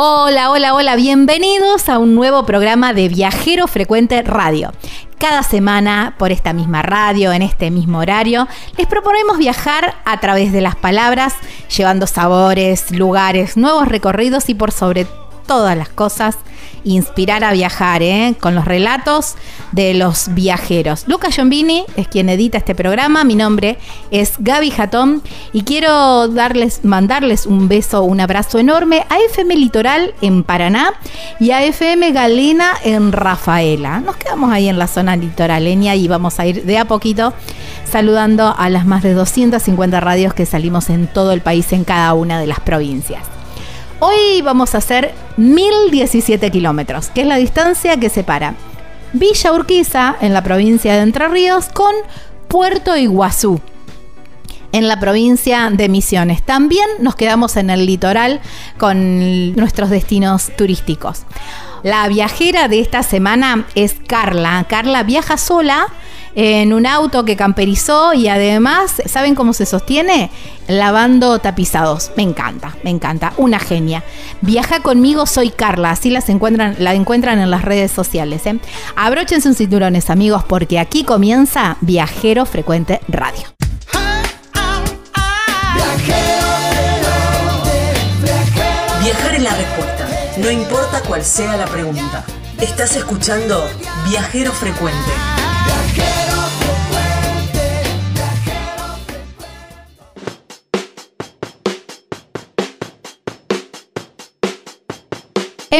Hola, hola, hola, bienvenidos a un nuevo programa de Viajero Frecuente Radio. Cada semana, por esta misma radio, en este mismo horario, les proponemos viajar a través de las palabras, llevando sabores, lugares, nuevos recorridos y por sobre todas las cosas, inspirar a viajar, ¿eh? con los relatos de los viajeros. Luca Giombini es quien edita este programa, mi nombre es Gaby Jatón y quiero darles, mandarles un beso, un abrazo enorme a FM Litoral en Paraná y a FM Galena en Rafaela. Nos quedamos ahí en la zona litoraleña y vamos a ir de a poquito saludando a las más de 250 radios que salimos en todo el país, en cada una de las provincias. Hoy vamos a hacer 1017 kilómetros, que es la distancia que separa Villa Urquiza, en la provincia de Entre Ríos, con Puerto Iguazú, en la provincia de Misiones. También nos quedamos en el litoral con nuestros destinos turísticos. La viajera de esta semana es Carla. Carla viaja sola en un auto que camperizó y además, ¿saben cómo se sostiene? Lavando tapizados. Me encanta, me encanta. Una genia. Viaja conmigo, soy Carla. Así las encuentran, la encuentran en las redes sociales. ¿eh? Abróchense sus cinturones, amigos, porque aquí comienza Viajero Frecuente Radio. Viajar es la respuesta, no importa cuál sea la pregunta. Estás escuchando Viajero Frecuente.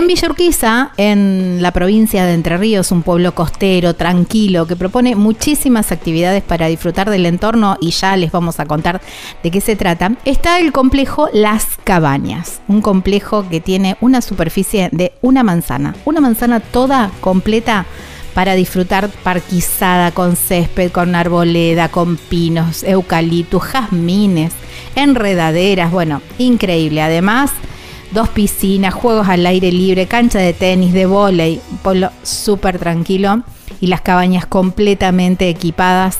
Villa en la provincia de Entre Ríos, un pueblo costero, tranquilo, que propone muchísimas actividades para disfrutar del entorno y ya les vamos a contar de qué se trata, está el complejo Las Cabañas, un complejo que tiene una superficie de una manzana, una manzana toda completa para disfrutar parquizada con césped, con arboleda, con pinos, eucaliptus, jazmines, enredaderas, bueno, increíble. Además, dos piscinas, juegos al aire libre, cancha de tenis, de vóley, un pueblo súper tranquilo y las cabañas completamente equipadas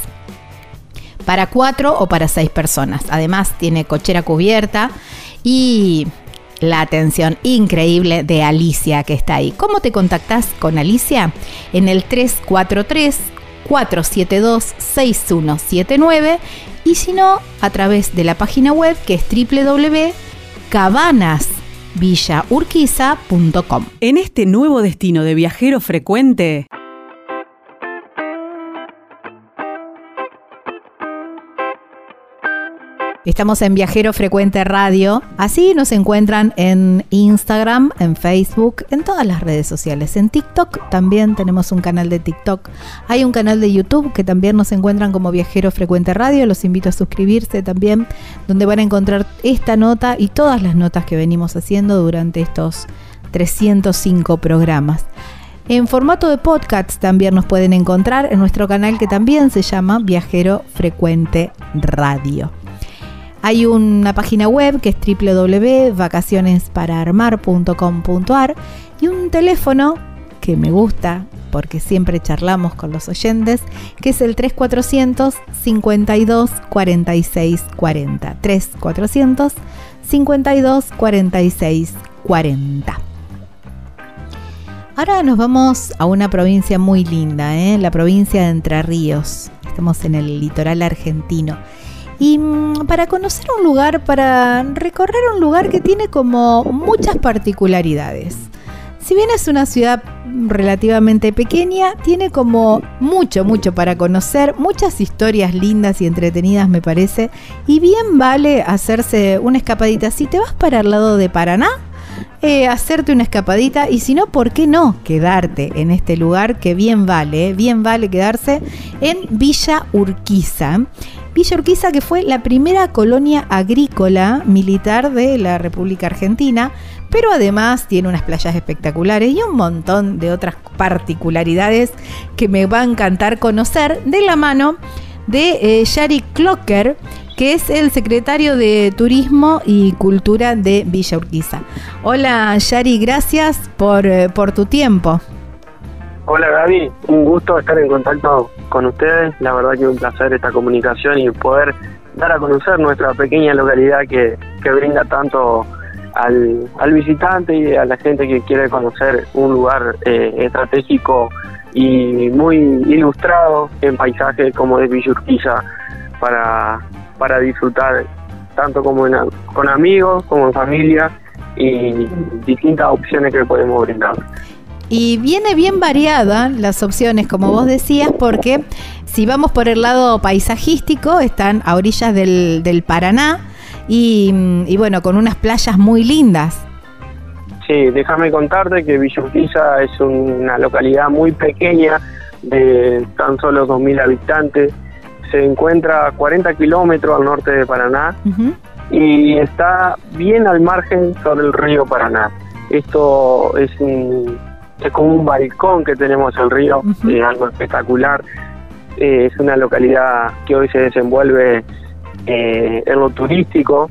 para cuatro o para seis personas. Además tiene cochera cubierta y la atención increíble de Alicia que está ahí. ¿Cómo te contactas con Alicia? En el 343 472 6179 y si no, a través de la página web que es www.cabanasvillaurquiza.com. En este nuevo destino de viajero frecuente, Estamos en Viajero Frecuente Radio. Así nos encuentran en Instagram, en Facebook, en todas las redes sociales. En TikTok también tenemos un canal de TikTok. Hay un canal de YouTube que también nos encuentran como Viajero Frecuente Radio. Los invito a suscribirse también, donde van a encontrar esta nota y todas las notas que venimos haciendo durante estos 305 programas. En formato de podcast también nos pueden encontrar en nuestro canal que también se llama Viajero Frecuente Radio. Hay una página web que es www.vacacionesparaarmar.com.ar y un teléfono que me gusta porque siempre charlamos con los oyentes, que es el 3400 52 46 40. 3400 52 46 40. Ahora nos vamos a una provincia muy linda, ¿eh? la provincia de Entre Ríos. Estamos en el litoral argentino. Y mm, para conocer un lugar, para recorrer un lugar que tiene como muchas particularidades. Si bien es una ciudad relativamente pequeña, tiene como mucho, mucho para conocer, muchas historias lindas y entretenidas me parece, y bien vale hacerse una escapadita. Si te vas para el lado de Paraná, eh, hacerte una escapadita y si no, ¿por qué no quedarte en este lugar que bien vale, eh? bien vale quedarse en Villa Urquiza? Villa Urquiza que fue la primera colonia agrícola militar de la República Argentina, pero además tiene unas playas espectaculares y un montón de otras particularidades que me va a encantar conocer de la mano de eh, Shari Clocker, que es el secretario de Turismo y Cultura de Villa Urquiza. Hola Yari, gracias por, eh, por tu tiempo. Hola Gaby, un gusto estar en contacto con ustedes. La verdad que un placer esta comunicación y poder dar a conocer nuestra pequeña localidad que, que brinda tanto al, al, visitante y a la gente que quiere conocer un lugar eh, estratégico y muy ilustrado en paisajes como es Villa Urquiza para, para disfrutar tanto como con amigos como en familia y distintas opciones que podemos brindar. Y viene bien variada las opciones, como vos decías, porque si vamos por el lado paisajístico, están a orillas del, del Paraná y, y, bueno, con unas playas muy lindas. Sí, déjame contarte que Villa es una localidad muy pequeña de tan solo 2.000 habitantes se encuentra a 40 kilómetros al norte de Paraná y está bien al margen sobre el río Paraná. Esto es, es como un balcón que tenemos el río, es algo espectacular. Eh, es una localidad que hoy se desenvuelve eh, en lo turístico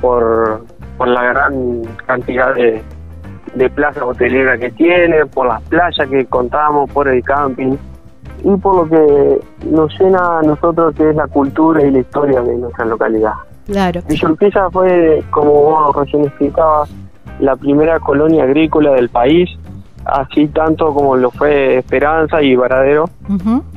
por, por la gran cantidad de, de plaza hotelera que tiene, por las playas que contamos, por el camping y por lo que nos llena a nosotros que es la cultura y la historia de nuestra localidad. Claro. Villa fue, como vos recién explicabas, la primera colonia agrícola del país, así tanto como lo fue Esperanza y Varadero.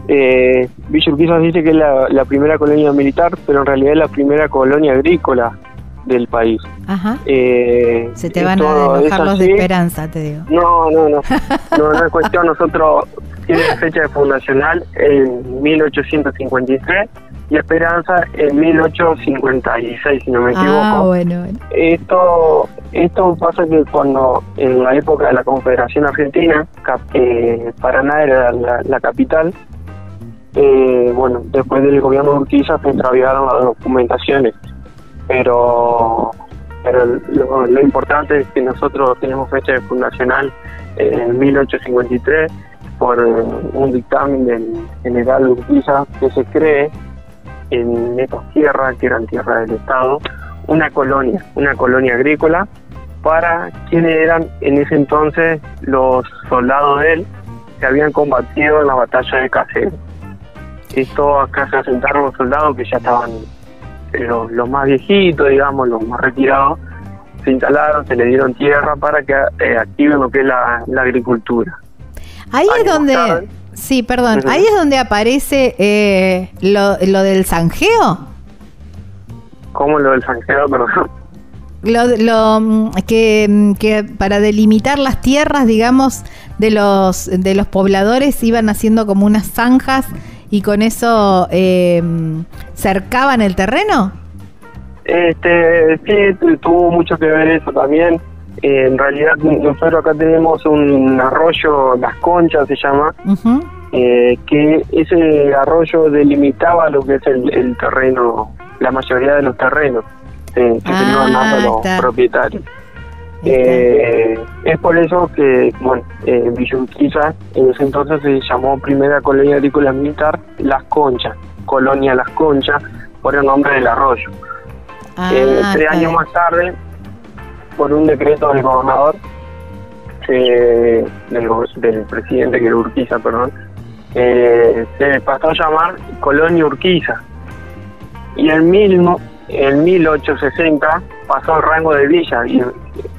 eh, Villa Urquiza dice que es la, la, primera colonia militar, pero en realidad es la primera colonia agrícola del país. Ajá. Eh, Se te van a enojar los de Esperanza, te digo. No, no, no. no, no es cuestión. Nosotros tiene fecha de fundacional en 1853 y Esperanza en 1856, si no me Ah, equivoco. bueno, bueno. Esto, esto pasa que cuando en la época de la Confederación Argentina, eh, Paraná era la, la capital, eh, bueno, después del gobierno de Urquiza se extraviaron las documentaciones, pero pero lo, lo importante es que nosotros tenemos fecha de fundacional en 1853 por un dictamen del general Urquiza que se cree en estas tierras, que eran tierras del Estado, una colonia, una colonia agrícola para quienes eran en ese entonces los soldados de él que habían combatido en la batalla de Casero. Esto acá se asentaron los soldados que ya estaban eh, los, los más viejitos, digamos, los más retirados, se instalaron, se le dieron tierra para que eh, activen lo que es la, la agricultura. Ahí es Años donde... Sí, perdón. Ahí es donde aparece eh, lo, lo del zanjeo. como lo del Sanjeo, perdón. Lo, lo, mm, que, mm, que para delimitar las tierras, digamos, de los, de los pobladores iban haciendo como unas zanjas y con eso eh, mm, cercaban el terreno. Este, sí, tu- tuvo mucho que ver eso también. Eh, en realidad nosotros acá tenemos un arroyo, Las Conchas se llama, eh, que ese arroyo delimitaba lo que es el, el terreno, la mayoría de los terrenos eh, que Ah, se iban dando a los propietarios. Eh, es por eso que, bueno, eh, Villa Urquiza en ese entonces se llamó Primera Colonia Agrícola Militar Las Conchas, Colonia Las Conchas, por el nombre del arroyo. Ah, Eh, tres años más tarde, por un decreto del gobernador, eh, del, del presidente que era Urquiza, perdón, eh, se pasó a llamar Colonia Urquiza. Y en, mil, en 1860 pasó al rango de villa, y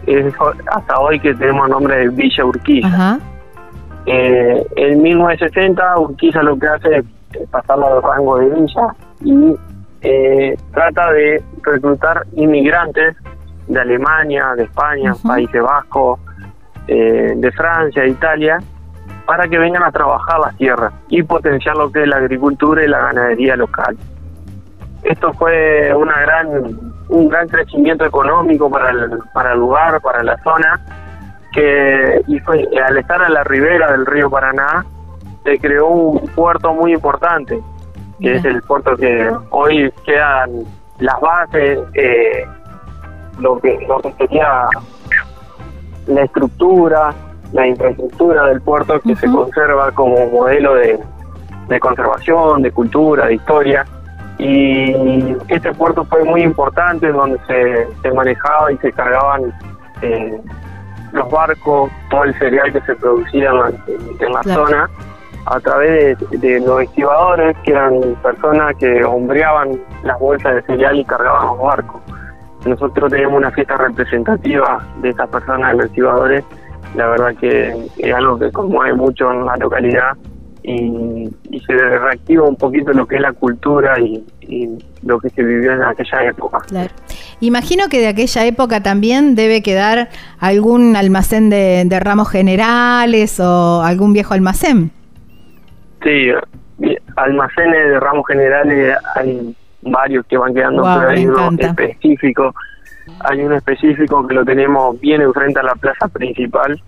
es hasta hoy que tenemos nombre de Villa Urquiza. Ajá. Eh, en 1960 Urquiza lo que hace es pasarlo al rango de villa y eh, trata de reclutar inmigrantes de Alemania, de España. Países Bajos, eh, de Francia, Italia, para que vengan a trabajar las tierras y potenciar lo que es la agricultura y la ganadería local. Esto fue una gran, un gran crecimiento económico para el, para el lugar, para la zona, que y fue, al estar a la ribera del río Paraná, se creó un puerto muy importante, que es el puerto que hoy quedan las bases, eh, lo que lo que sería la estructura, la infraestructura del puerto que se conserva como modelo de, de conservación, de cultura, de historia. Y este puerto fue muy importante donde se, se manejaba y se cargaban eh, los barcos, todo el cereal que se producía en la, en la Claro. zona a través de, de los estibadores, que eran personas que hombreaban las bolsas de cereal y cargaban los barcos. Nosotros tenemos una fiesta representativa de estas personas, de los estibadores. La verdad que es algo que conmueve mucho en la localidad y, y se reactiva un poquito lo que es la cultura y, y lo que se vivió en aquella época. Claro. Imagino que de aquella época también debe quedar algún almacén de, de ramos generales o algún viejo almacén. Sí, y almacenes de ramos generales hay varios que van quedando, Guau, pero hay uno encanta. específico, hay uno específico que lo tenemos bien enfrente a la plaza principal,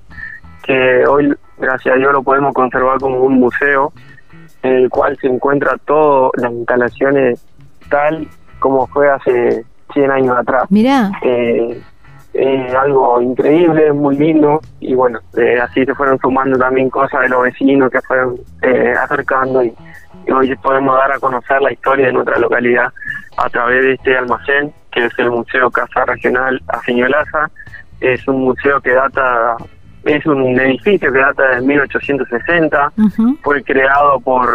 que hoy, gracias a Dios, lo podemos conservar como un museo, en el cual se encuentra todas las instalaciones tal como fue hace 100 años atrás. Mirá, Eh, es algo increíble, muy lindo y bueno, eh, así se fueron sumando también cosas de los vecinos que fueron eh, acercando y, y hoy podemos dar a conocer la historia de nuestra localidad a través de este almacén que es el Museo Casa Regional Afiñolaza. Es un museo que data, es un edificio que data de 1860 ujú, fue creado por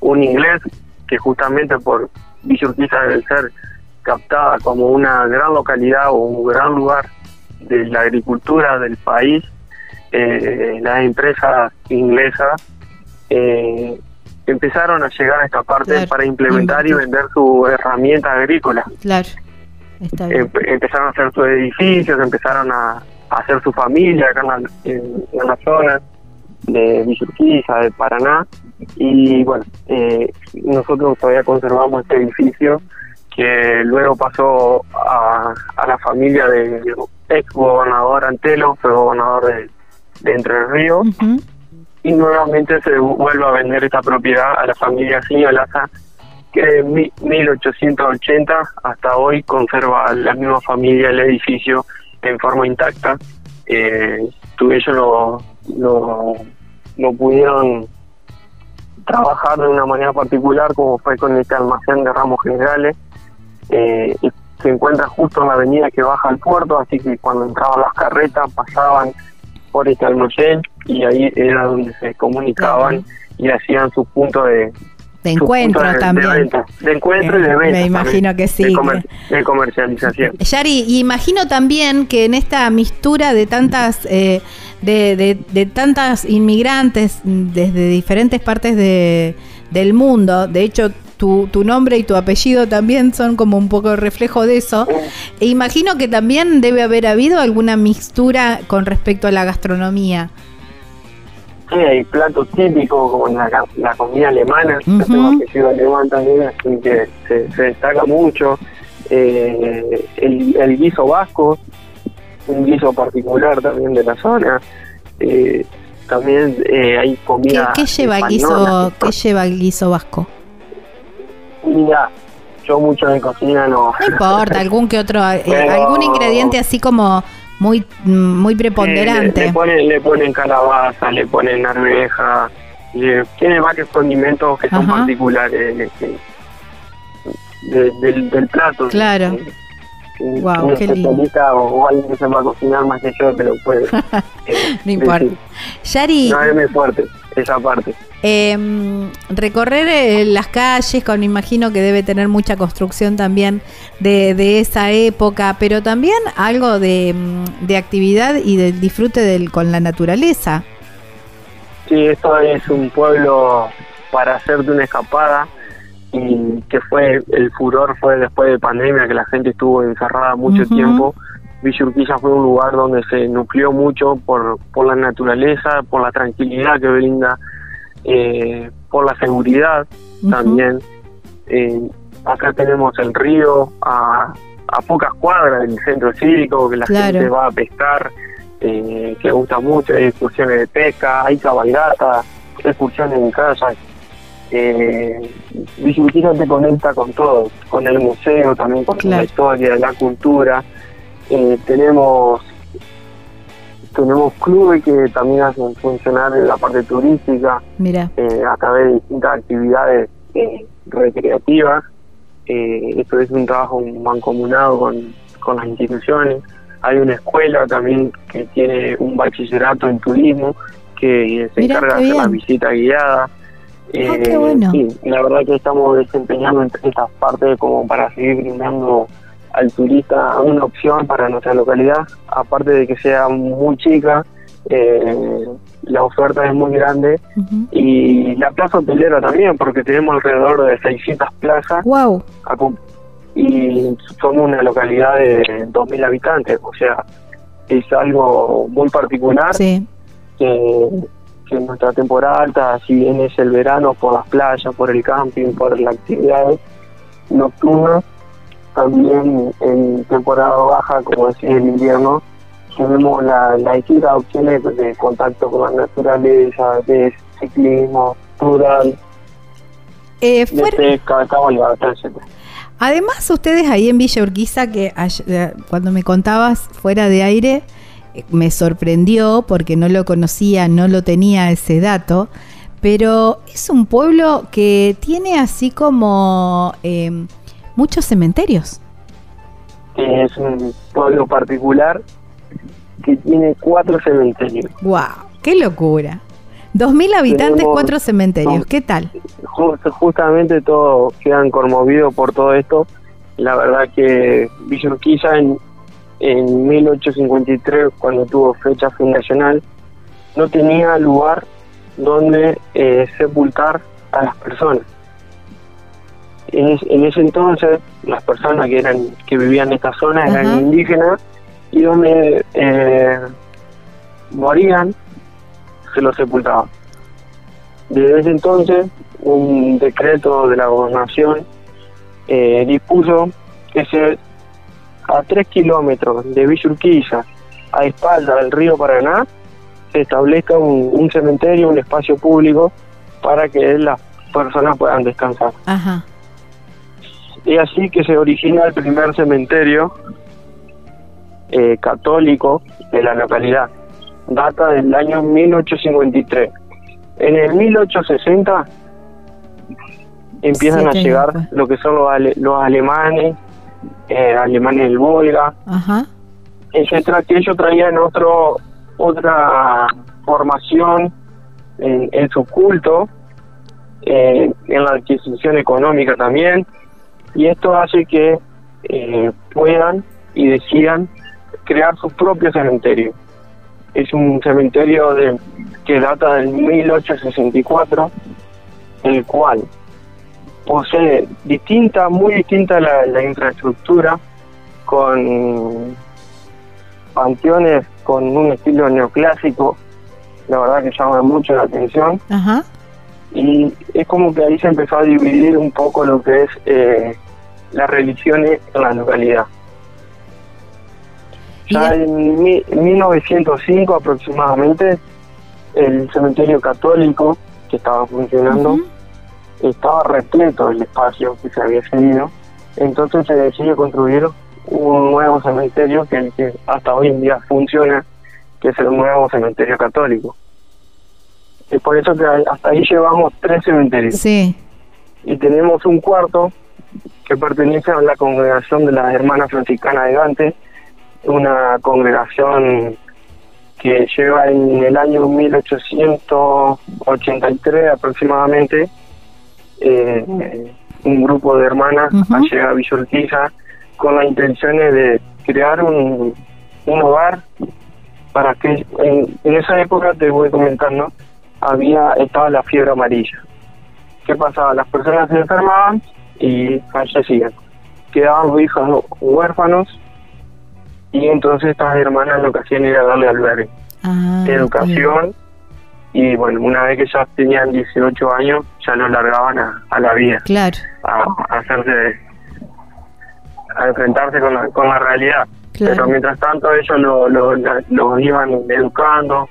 un inglés que justamente por Villa Urquiza debe ser captada como una gran localidad o un gran lugar de la agricultura del país. Eh, las empresas inglesas eh, empezaron a llegar a esta parte Claro, para implementar y vender su herramienta agrícola. claro. Está bien. Empe- empezaron a hacer sus edificios, empezaron a, a hacer su familia acá en la, en- en la zona de Villa Urquiza, de Paraná. Y bueno, eh, nosotros todavía conservamos este edificio que luego pasó a, a la familia del ex gobernador Antelo, fue gobernador de, de Entre Ríos Ujú. Y nuevamente se vuelve a vender esta propiedad a la familia Siñolaza que de mi- 1880 hasta hoy conserva la misma familia el edificio en forma intacta. Eh, ellos lo, lo, lo pudieron trabajar de una manera particular como fue con este almacén de ramos generales. Eh, y se encuentra justo en la avenida que baja al puerto, así que cuando entraban las carretas pasaban por este almacén y ahí era donde se comunicaban y hacían sus puntos de, encuentro de- también. de, venta, de encuentro y de Eh, venta me imagino también, que sí, de, comer- de comercialización. Yari, y imagino también que en esta mistura de tantas eh, de, tantas inmigrantes desde diferentes partes de, del mundo, de hecho tu, tu nombre y tu apellido también son como un poco reflejo de eso, e imagino que también debe haber habido alguna mixtura con respecto a la gastronomía. Sí, hay platos típicos como la, la comida alemana, yo Ujú. tengo apellido alemán también, así que se, se destaca mucho. eh, el, el guiso vasco, un guiso particular también de la zona. Eh, también eh, hay ¿Qué, comida. qué lleva el guiso, qué lleva el guiso vasco? Mira, yo mucho de cocina no. No importa, algún que otro, eh, Pero- algún ingrediente así como muy muy Eh, preponderante. le, le ponen, le ponen calabaza, le ponen arveja, le- tiene varios condimentos que son particulares de- de- del, del plato. Claro. Eh, un- un qué lindo. o, o alguien que sepa cocinar más que yo, pero puede. eh, No importa. Yari, No es muy fuerte esa parte. eh, recorrer eh, las calles, con imagino que debe tener mucha construcción también de, de esa época, pero también algo de, mm, de actividad y del disfrute del, con la naturaleza. Sí, esto es un pueblo para hacerte una escapada y que fue el furor fue después de pandemia que la gente estuvo encerrada mucho tiempo. Villa Urquiza fue un lugar donde se nucleó mucho por, por la naturaleza, por la tranquilidad que brinda, eh, por la seguridad también. Eh, acá tenemos el río a, a pocas cuadras del centro cívico que la Claro. gente va a pescar, eh, que gusta mucho, hay excursiones de pesca, hay cabalgatas, excursiones en casa. Eh, Villa Urquiza te conecta con todo, con el museo también, con Claro. la historia, la cultura. Eh, tenemos tenemos clubes que también hacen funcionar en la parte turística Mira, eh, a través de distintas actividades eh, recreativas. Eh, esto es un trabajo mancomunado con, con las instituciones. Hay una escuela también que tiene un bachillerato en turismo que se Mirá, encarga de hacer la bien. visita guiada. Ah, qué bueno. sí, la verdad que estamos desempeñando en estas partes como para seguir brindando al turista una opción para nuestra localidad, aparte de que sea muy chica, eh, la oferta es muy grande y la plaza hotelera también, porque tenemos alrededor de 600 plazas. Wow, y somos una localidad de 2.000 habitantes, o sea, es algo muy particular sí, que, que en nuestra temporada alta, si bien es el verano, por las playas, por el camping, por las actividades nocturnas, también en temporada baja, como es el invierno, tenemos la, las distintas opciones de contacto con la naturaleza, de ciclismo, rural, Eh, de fuera- pesca, cabalgata, etcétera. Además, ustedes ahí en Villa Urquiza, que eh, cuando me contabas fuera de aire, eh, me sorprendió porque no lo conocía, no lo tenía ese dato, pero es un pueblo que tiene así como eh, muchos cementerios. es un pueblo particular que tiene cuatro cementerios. ¡Wow! ¡Qué locura! 2.000 habitantes, Tenemos- cuatro cementerios. no. ¿Qué tal? Ju- justamente todos quedan conmovidos por todo esto. La verdad que Villa Urquiza en, en 1853, cuando tuvo fecha fundacional, no tenía lugar donde eh, sepultar a las personas. En, es- en ese entonces, las personas que eran que vivían en esta zona eran indígenas y donde eh, morían se los sepultaban. Desde ese entonces, un decreto de la gobernación eh, dispuso que se a tres kilómetros de Villa Urquiza, a espalda del río Paraná, se establezca un, un cementerio, un espacio público para que las personas puedan descansar. Ajá. Es así que se origina el primer cementerio eh, católico de la localidad. Data del año 1853. En el 1860 empiezan a llegar lo que son los, ale- los alemanes, eh, alemanes del Volga, Ajá. etcétera, que ellos traían otro otra formación en, en su culto, eh, en la adquisición económica también, y esto hace que eh, puedan y decidan crear su propio cementerio. Es un cementerio de, que data del 1864, el cual posee distinta, muy distinta la, la infraestructura, con panteones con un estilo neoclásico, la verdad que llama mucho la atención, Ajá. y es como que ahí se empezó a dividir un poco lo que es eh, las religiones en la localidad. Ya en mi- 1905 aproximadamente, el cementerio católico que estaba funcionando estaba repleto el espacio que se había cedido. Entonces se decidió construir un nuevo cementerio que, el que hasta hoy en día funciona, que es el nuevo cementerio católico. Es por eso que hasta ahí llevamos tres cementerios. Sí. Y tenemos un cuarto que pertenece a la congregación de las Hermanas Franciscanas de Gante, una congregación que lleva en el año 1883 aproximadamente eh, un grupo de hermanas a llegar a Villa Urquiza con las intenciones de crear un, un hogar para que en, en esa época te voy comentando había estaba la fiebre amarilla ¿qué pasaba? Las personas se enfermaban y fallecían. Quedaban los hijos huérfanos y entonces estas hermanas lo que hacían era darle albergue, Ah, educación y bueno, una vez que ya tenían 18 años ya los largaban a, a la vida, Claro, a, a hacerse, a enfrentarse con la, con la realidad. Claro. Pero mientras tanto ellos lo, lo, los iban educando,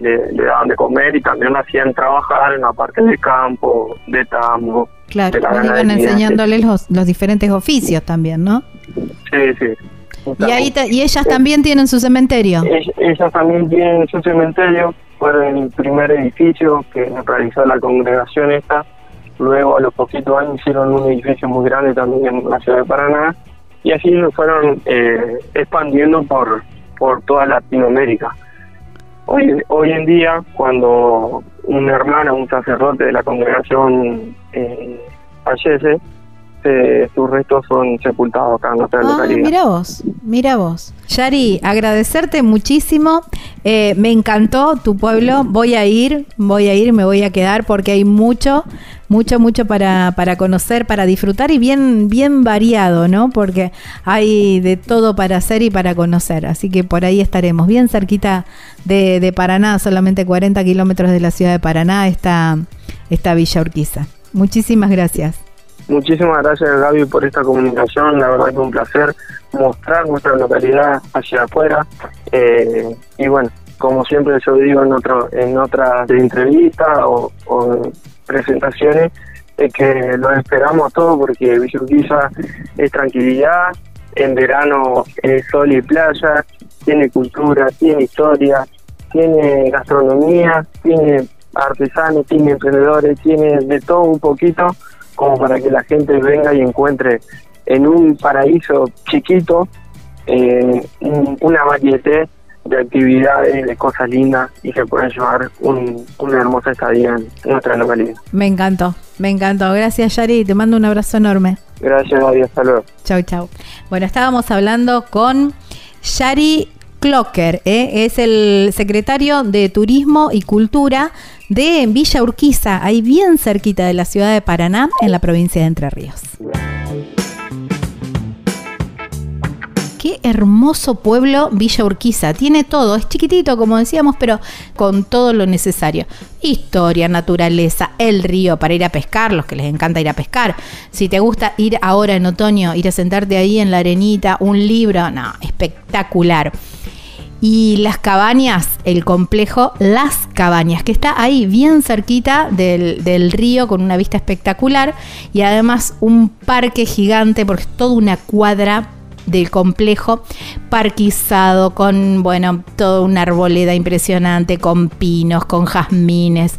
le, le daban de comer y también lo hacían trabajar en la parte de campo, de tambo, claro. la Iban ganadería, enseñándoles los, los diferentes oficios también, ¿no? Sí, sí. Y ahí te- y ellas también tienen su cementerio. Ell- Ellas también tienen su cementerio, fueron el primer edificio que realizó la congregación esta. Luego, a los poquitos años, hicieron un edificio muy grande también en la ciudad de Paraná. Y así lo fueron eh, expandiendo por, por toda Latinoamérica. Hoy, hoy en día, cuando un hermano, un sacerdote de la congregación eh, fallece, eh, sus restos son sepultados acá en nuestra Ah, localidad. mira vos, mira vos. Yari, agradecerte muchísimo. Eh, me encantó tu pueblo. Voy a ir, voy a ir, me voy a quedar porque hay mucho, mucho, mucho para, para conocer, para disfrutar y bien, bien variado, ¿no? Porque hay de todo para hacer y para conocer. Así que por ahí estaremos. Bien cerquita de, de Paraná, solamente 40 kilómetros de la ciudad de Paraná, está, está Villa Urquiza. Muchísimas gracias. Muchísimas gracias Gaby por esta comunicación, la verdad que un placer mostrar nuestra localidad hacia afuera. Eh, y bueno, como siempre yo digo en otro, en otras entrevistas o, presentaciones, es que los esperamos a todos porque Villa es tranquilidad, en verano es sol y playa, tiene cultura, tiene historia, tiene gastronomía, tiene artesanos, tiene emprendedores, tiene de todo un poquito como para que la gente venga y encuentre en un paraíso chiquito eh, un- una variedad de actividades, de cosas lindas y que puedan llevar un- una hermosa estadía en nuestra localidad. Me encantó, me encantó. Gracias, Yari. Te mando un abrazo enorme. Gracias, Gaby. Hasta luego. Chau, chau. Bueno, estábamos hablando con Yari Clocker, ¿eh? es el secretario de Turismo y Cultura de Villa Urquiza, ahí bien cerquita de la ciudad de Paraná, en la provincia de Entre Ríos. Qué hermoso pueblo Villa Urquiza. Tiene todo, es chiquitito como decíamos, pero con todo lo necesario. Historia, naturaleza, el río para ir a pescar, los que les encanta ir a pescar. Si te gusta ir ahora en otoño, ir a sentarte ahí en la arenita, un libro, no, espectacular. Y las cabañas, el complejo Las Cabañas, que está ahí bien cerquita del, del río con una vista espectacular y además un parque gigante porque es toda una cuadra del complejo parquizado con, bueno, toda una arboleda impresionante, con pinos, con jazmines.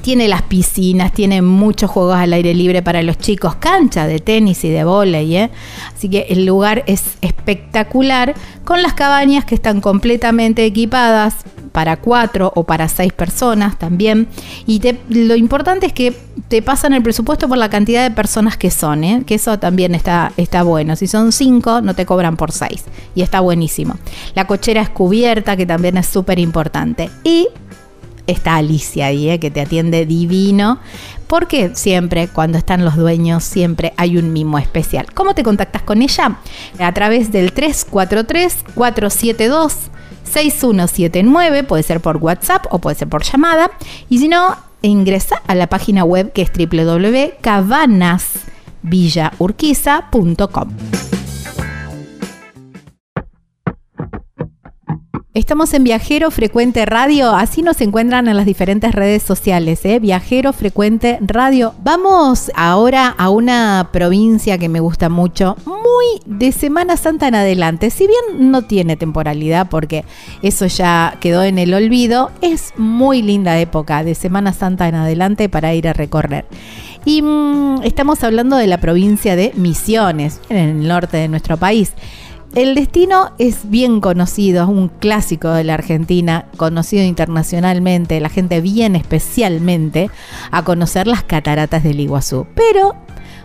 Tiene las piscinas, tiene muchos juegos al aire libre para los chicos, cancha de tenis y de vóley, ¿eh? Así que el lugar es espectacular con las cabañas que están completamente equipadas para cuatro o para seis personas también. Y lo importante es que te pasan el presupuesto por la cantidad de personas que son, ¿eh? que eso también está, está bueno. Si son cinco, no te cobran por seis. Y está buenísimo. La cochera es cubierta, que también es súper importante. Y está Alicia ahí, ¿eh? que te atiende divino. Porque siempre, cuando están los dueños, siempre hay un mimo especial. ¿Cómo te contactas con ella? A través del 343-472-6179. Puede ser por WhatsApp o puede ser por llamada. Y si no, ingresa a la página web que es villaurquiza.com. Estamos en Viajero Frecuente Radio, así nos encuentran en las diferentes redes sociales, ¿eh? Viajero Frecuente Radio. Vamos ahora a una provincia que me gusta mucho, muy de Semana Santa en adelante. Si bien no tiene temporalidad porque eso ya quedó en el olvido, es muy linda época de Semana Santa en adelante para ir a recorrer. Y mm, estamos hablando de la provincia de Misiones, en el norte de nuestro país. El destino es bien conocido, es un clásico de la Argentina, conocido internacionalmente. La gente viene especialmente a conocer las cataratas del Iguazú. Pero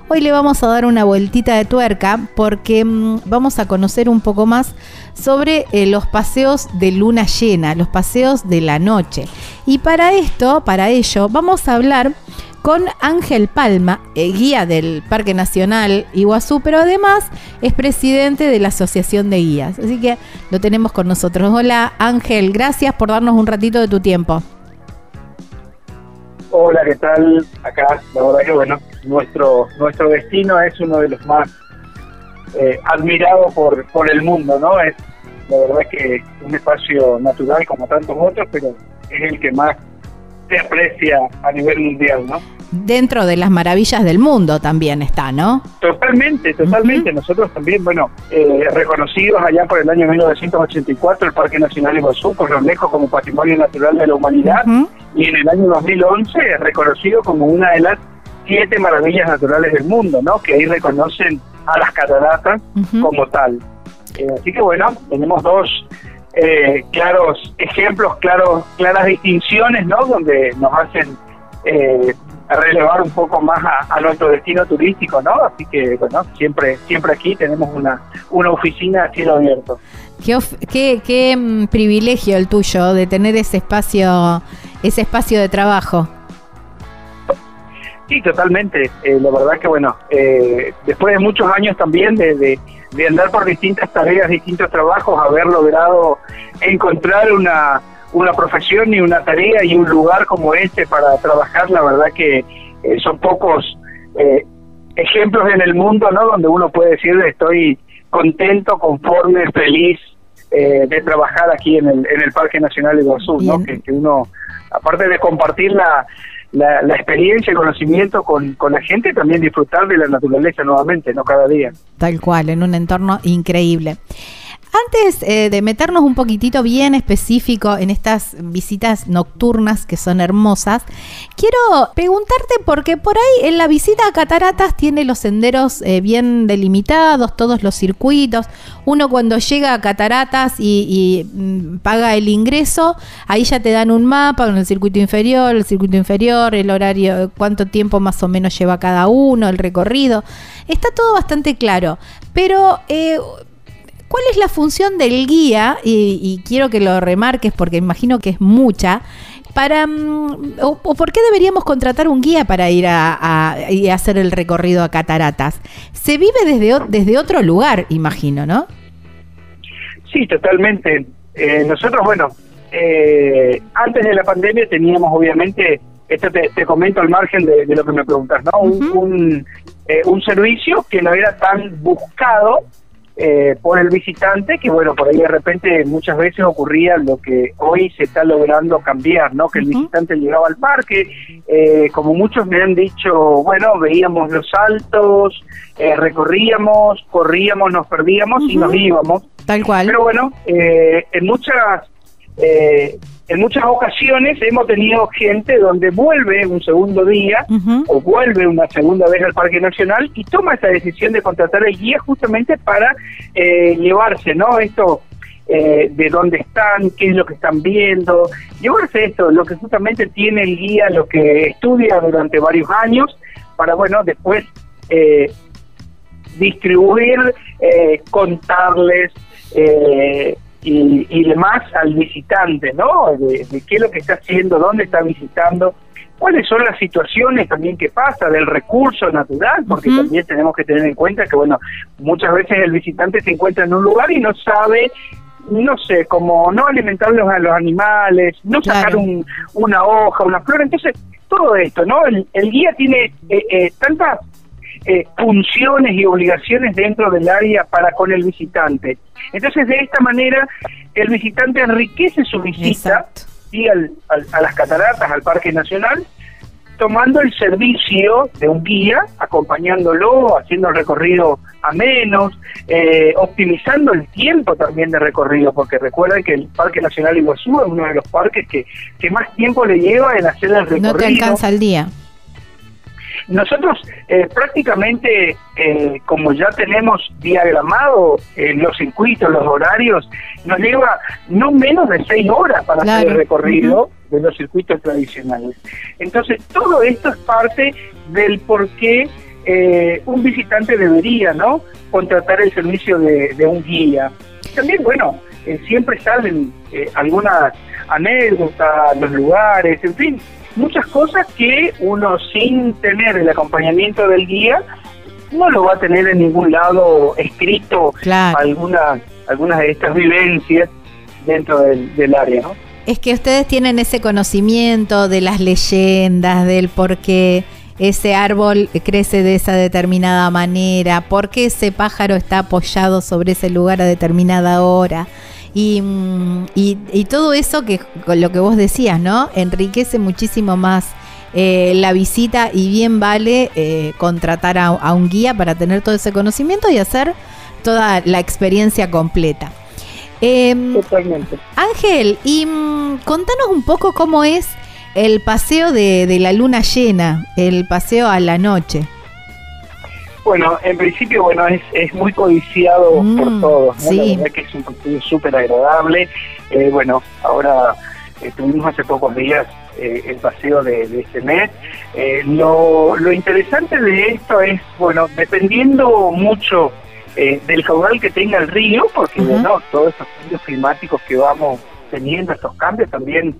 hoy le vamos a dar una vueltita de tuerca porque mm, vamos a conocer un poco más sobre eh, los paseos de luna llena, los paseos de la noche. Y para esto, para ello, vamos a hablar con Ángel Palma, eh, guía del Parque Nacional Iguazú, pero además es presidente de la Asociación de Guías. Así que lo tenemos con nosotros. Hola Ángel, gracias por darnos un ratito de tu tiempo. Hola, ¿qué tal? Acá, la verdad que bueno, nuestro, nuestro destino es uno de los más eh, admirados por, por el mundo, ¿no? Es la verdad que un espacio natural como tantos otros, pero es el que más se aprecia a nivel mundial, ¿no? Dentro de las maravillas del mundo también está, ¿no? Totalmente, totalmente. Nosotros también, bueno, eh, reconocidos allá por el año 1984 el Parque Nacional Iguazú, por lo lejos como Patrimonio Natural de la Humanidad, y en el año 2011 reconocido como una de las siete maravillas naturales del mundo, ¿no? Que ahí reconocen a las cataratas como tal. Eh, así que bueno, tenemos dos eh, claros ejemplos, claros, claras distinciones, ¿no? Donde nos hacen eh, relevar un poco más a, nuestro destino turístico, ¿no? Así que, bueno, siempre, siempre aquí tenemos una, una oficina a cielo abierto. Qué, qué, mm, privilegio el tuyo de tener ese espacio, ese espacio de trabajo. Sí, totalmente. Eh, la verdad que, bueno, eh, después de muchos años también de de andar por distintas tareas, distintos trabajos, haber logrado encontrar una, una profesión y una tarea y un lugar como este para trabajar, la verdad que eh, son pocos eh, ejemplos en el mundo, ¿no? Donde uno puede decir estoy contento, conforme, feliz eh, de trabajar aquí en el, en el Parque Nacional de Iguazú, ¿no? Que, que uno, aparte de compartir la, la, la experiencia, el conocimiento con, con la gente, también disfrutar de la naturaleza nuevamente, no cada día. Tal cual, en un entorno increíble. Antes eh, de meternos un poquitito bien específico en estas visitas nocturnas que son hermosas, quiero preguntarte porque por ahí en la visita a Cataratas tiene los senderos eh, bien delimitados, todos los circuitos. Uno cuando llega a Cataratas y, mm, paga el ingreso, ahí ya te dan un mapa con el circuito inferior, el circuito inferior, el horario, cuánto tiempo más o menos lleva cada uno, el recorrido. Está todo bastante claro. Pero eh, ¿Cuál es la función del guía? Y, quiero que lo remarques porque imagino que es mucha. Para, mm, o, por qué deberíamos contratar un guía para ir a, hacer el recorrido a cataratas? Se vive desde, desde otro lugar, imagino, ¿no? Sí, totalmente. Eh, nosotros, bueno, eh, antes de la pandemia teníamos obviamente, esto te, comento al margen de, lo que me preguntas, ¿no? un, eh, un servicio que no era tan buscado eh, por el visitante, que bueno, por ahí de repente muchas veces ocurría lo que hoy se está logrando cambiar, ¿no? Que el visitante llegaba al parque, eh, como muchos me han dicho, bueno, veíamos los saltos, eh, recorríamos, corríamos, nos perdíamos y nos íbamos. Tal cual. Pero bueno, en muchas en muchas ocasiones hemos tenido gente donde vuelve un segundo día o vuelve una segunda vez al Parque Nacional y toma esa decisión de contratar el guía justamente para eh, llevarse, ¿no? Esto eh, de dónde están, qué es lo que están viendo, llevarse esto, lo que justamente tiene el guía, lo que estudia durante varios años, para, bueno, después eh, distribuir, contarles, eh, y, demás al visitante, ¿no? De, qué es lo que está haciendo, dónde está visitando, cuáles son las situaciones también que pasa del recurso natural, porque también tenemos que tener en cuenta que, bueno, muchas veces el visitante se encuentra en un lugar y no sabe no sé, como no alimentarlos a los animales, no sacar un, una hoja, una flor, entonces todo esto, ¿no? El, guía tiene eh, eh, tantas eh, funciones y obligaciones dentro del área para con el visitante. Entonces, de esta manera, el visitante enriquece su visita y al, a las cataratas, al Parque Nacional, tomando el servicio de un guía, acompañándolo, haciendo el recorrido a menos, eh, optimizando el tiempo también de recorrido, porque recuerden que el Parque Nacional Iguazú es uno de los parques que, que más tiempo le lleva en hacer el recorrido. No te alcanza el día. Nosotros eh, prácticamente, eh, como ya tenemos diagramado eh, los circuitos, los horarios, nos lleva no menos de seis horas para hacer el recorrido de los circuitos tradicionales. Entonces, todo esto es parte del por qué un visitante debería no contratar el servicio de, de un guía. También, bueno, siempre salen algunas anécdotas, los lugares, en fin, muchas cosas que uno sin tener el acompañamiento del guía no lo va a tener en ningún lado escrito algunas algunas de estas vivencias dentro del, área, ¿no? Es que ustedes tienen ese conocimiento de las leyendas, del por qué ese árbol crece de esa determinada manera, por qué ese pájaro está apoyado sobre ese lugar a determinada hora. Y, y, todo eso que con lo que vos decías, ¿no? Enriquece muchísimo más eh, la visita y bien vale eh, contratar a, un guía para tener todo ese conocimiento y hacer toda la experiencia completa. Em, Totalmente. Ángel, y mm, contanos un poco cómo es el paseo de, de la luna llena, el paseo a la noche. Bueno, en principio, bueno, es, es muy codiciado mm, por todos, ¿no? La verdad que es un partido súper agradable. Eh, bueno, ahora estuvimos hace pocos días eh, el paseo de, este mes. Eh, lo, lo interesante de esto es, bueno, dependiendo mucho del caudal que tenga el río, porque, bueno, todos estos cambios climáticos que vamos teniendo, estos cambios también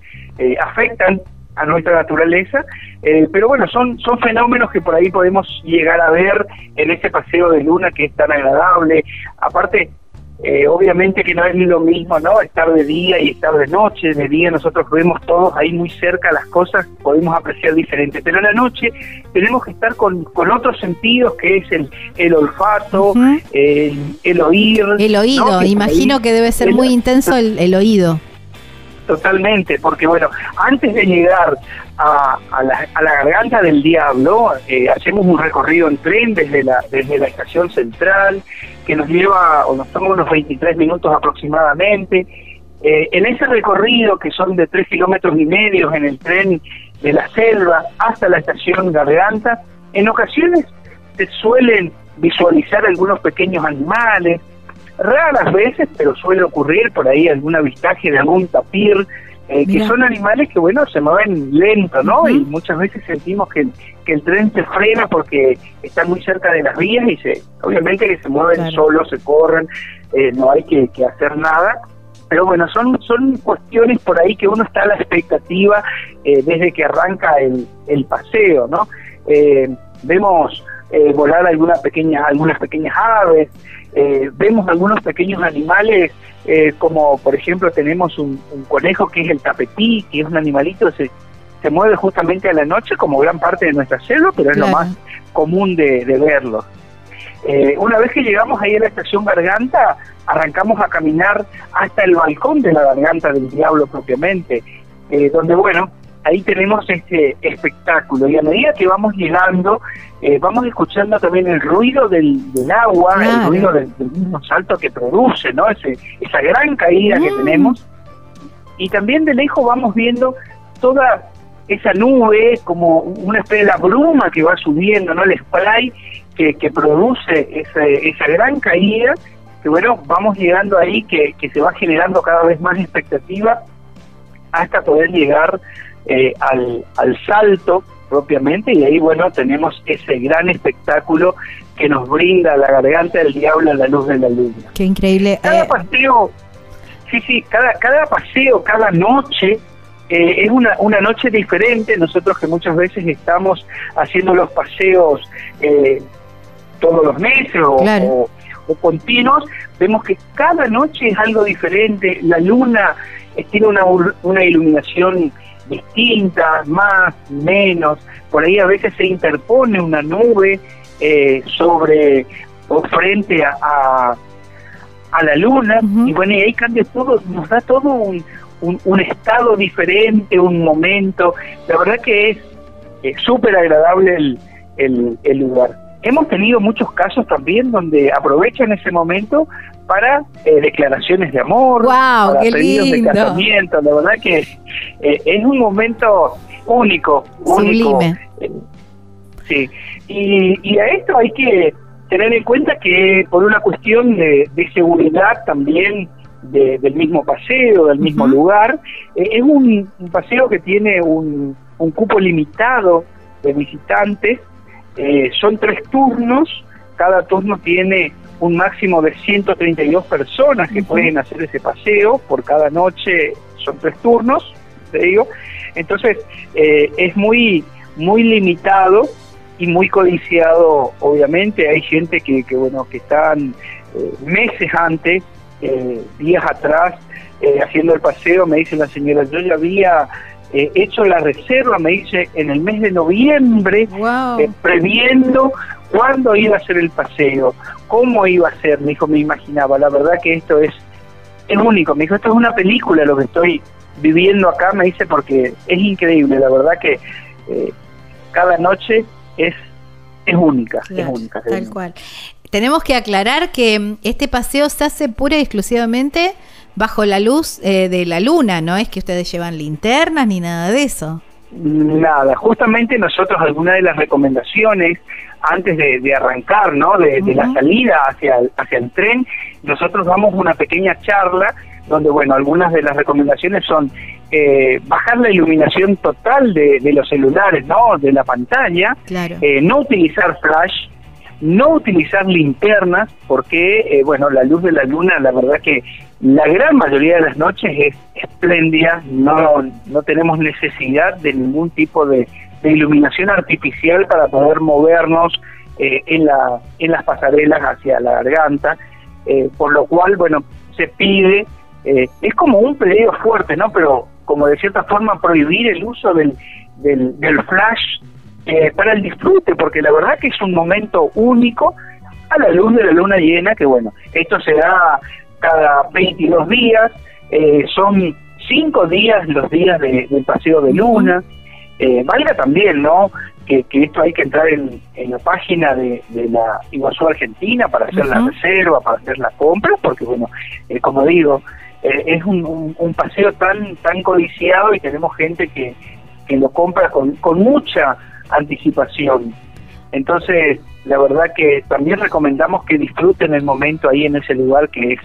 afectan a nuestra naturaleza, eh, pero bueno, son, son fenómenos que por ahí podemos llegar a ver en este paseo de luna que es tan agradable. Aparte, eh, obviamente que no es lo mismo, ¿no? Estar de día y estar de noche. De día nosotros vemos todos ahí muy cerca las cosas, podemos apreciar diferente. Pero en la noche tenemos que estar con, con otros sentidos, que es el, el olfato, el, oír. El oído, imagino que debe ser muy intenso el, el oído. Totalmente, porque bueno, antes de llegar a, la, garganta del diablo, eh, hacemos un recorrido en tren desde la, desde la estación central, que nos lleva, o nos toma unos 23 minutos aproximadamente. Eh, en ese recorrido, que son de 3 kilómetros y medio en el tren de la selva hasta la estación Garganta, en ocasiones se suelen visualizar algunos pequeños animales, raras veces, pero suele ocurrir por ahí algún avistaje de algún tapir, eh, que son animales que, bueno, se mueven lento, ¿no? Y muchas veces sentimos que, que, el tren se frena porque están muy cerca de las vías y se, obviamente que se mueven solos, se corren, eh, no hay que, hacer nada. Pero bueno, son, son cuestiones por ahí que uno está a la expectativa eh, desde que arranca el, el paseo, ¿no? vemos volar alguna pequeña, algunas pequeñas aves, eh, vemos algunos pequeños animales, eh, como por ejemplo tenemos un, conejo que es el tapetí, que es un animalito se, se mueve justamente a la noche como gran parte de nuestra selva, pero es lo más común de, verlo. Eh, una vez que llegamos ahí a la estación Garganta, arrancamos a caminar hasta el balcón de la Garganta del Diablo propiamente, donde bueno, ahí tenemos este espectáculo y a medida que vamos llegando eh, vamos escuchando también el ruido del, agua, el ruido del, mismo salto que produce, ¿no? Ese, esa gran caída que mm. tenemos y también de lejos vamos viendo toda esa nube como una especie de la bruma que va subiendo, ¿no? El spray que, que produce esa, esa gran caída que bueno, vamos llegando ahí que, que se va generando cada vez más expectativa hasta poder llegar eh, al, al salto propiamente y ahí bueno tenemos ese gran espectáculo que nos brinda la garganta del diablo a la luz de la luna. Qué increíble. Cada eh, paseo, sí, sí, cada, cada paseo, cada noche eh, es una, una noche diferente. Nosotros que muchas veces estamos haciendo los paseos todos los meses o, o, continuos, vemos que cada noche es algo diferente. La luna tiene una, una iluminación distintas, más, menos, por ahí a veces se interpone una nube eh, sobre o frente a, a, la luna, y bueno, y ahí cambia todo, nos da todo un, un, estado diferente, un momento, la verdad que es súper agradable el, el, el lugar. Hemos tenido muchos casos también donde aprovechan ese momento para eh, declaraciones de amor, para pedidos de casamiento. La verdad que eh, es un momento único, único. Eh, sí. Y, a esto hay que tener en cuenta que por una cuestión de, seguridad también del mismo paseo, del mismo lugar, es un, paseo que tiene un, un cupo limitado de visitantes eh, son tres turnos, cada turno tiene un máximo de 132 personas que pueden hacer ese paseo, por cada noche son tres turnos, te digo, entonces eh, es muy, muy limitado y muy codiciado, obviamente, hay gente que, que bueno, que están eh, meses antes, días atrás, haciendo el paseo, me dice la señora, yo ya había eh, hecho la reserva, me dice, en el mes de noviembre, eh, previendo cuándo iba a ser el paseo, cómo iba a ser, me dijo, me imaginaba, la verdad que esto es, es único, me dijo, esto es una película lo que estoy viviendo acá, me dice, porque es increíble, la verdad que eh, cada noche es, es única, es única. Tal cual. Tenemos que aclarar que este paseo se hace pura y exclusivamente bajo la luz eh, de la luna, no es que ustedes llevan linternas ni nada de eso. Nada, justamente nosotros algunas de las recomendaciones antes de, arrancar, ¿no? De, la salida hacia el, hacia el tren, nosotros damos una pequeña charla donde, bueno, algunas de las recomendaciones son eh, bajar la iluminación total de, los celulares, ¿no? De la pantalla, eh, no utilizar flash, no utilizar linternas, porque, bueno, la luz de la luna, la verdad que la gran mayoría de las noches es espléndida, no, no tenemos necesidad de ningún tipo de, iluminación artificial para poder movernos eh, en, la, en las pasarelas hacia la garganta, eh, por lo cual, bueno, se pide, eh, es como un pedido fuerte, ¿no? Pero como de cierta forma prohibir el uso del, del flash para el disfrute, porque la verdad que es un momento único a la luz de la luna llena, que bueno, esto se da cada 22 días, eh, son cinco días los días de, del paseo de luna. Eh, valga también, ¿no? Que, esto hay que entrar en, la página de, la Iguazú Argentina para hacer la reserva, para hacer la compra, porque, bueno, eh, como digo, eh, es un, un, paseo tan tan codiciado y tenemos gente que, que lo compra con, con mucha anticipación. Entonces, la verdad que también recomendamos que disfruten el momento ahí en ese lugar que es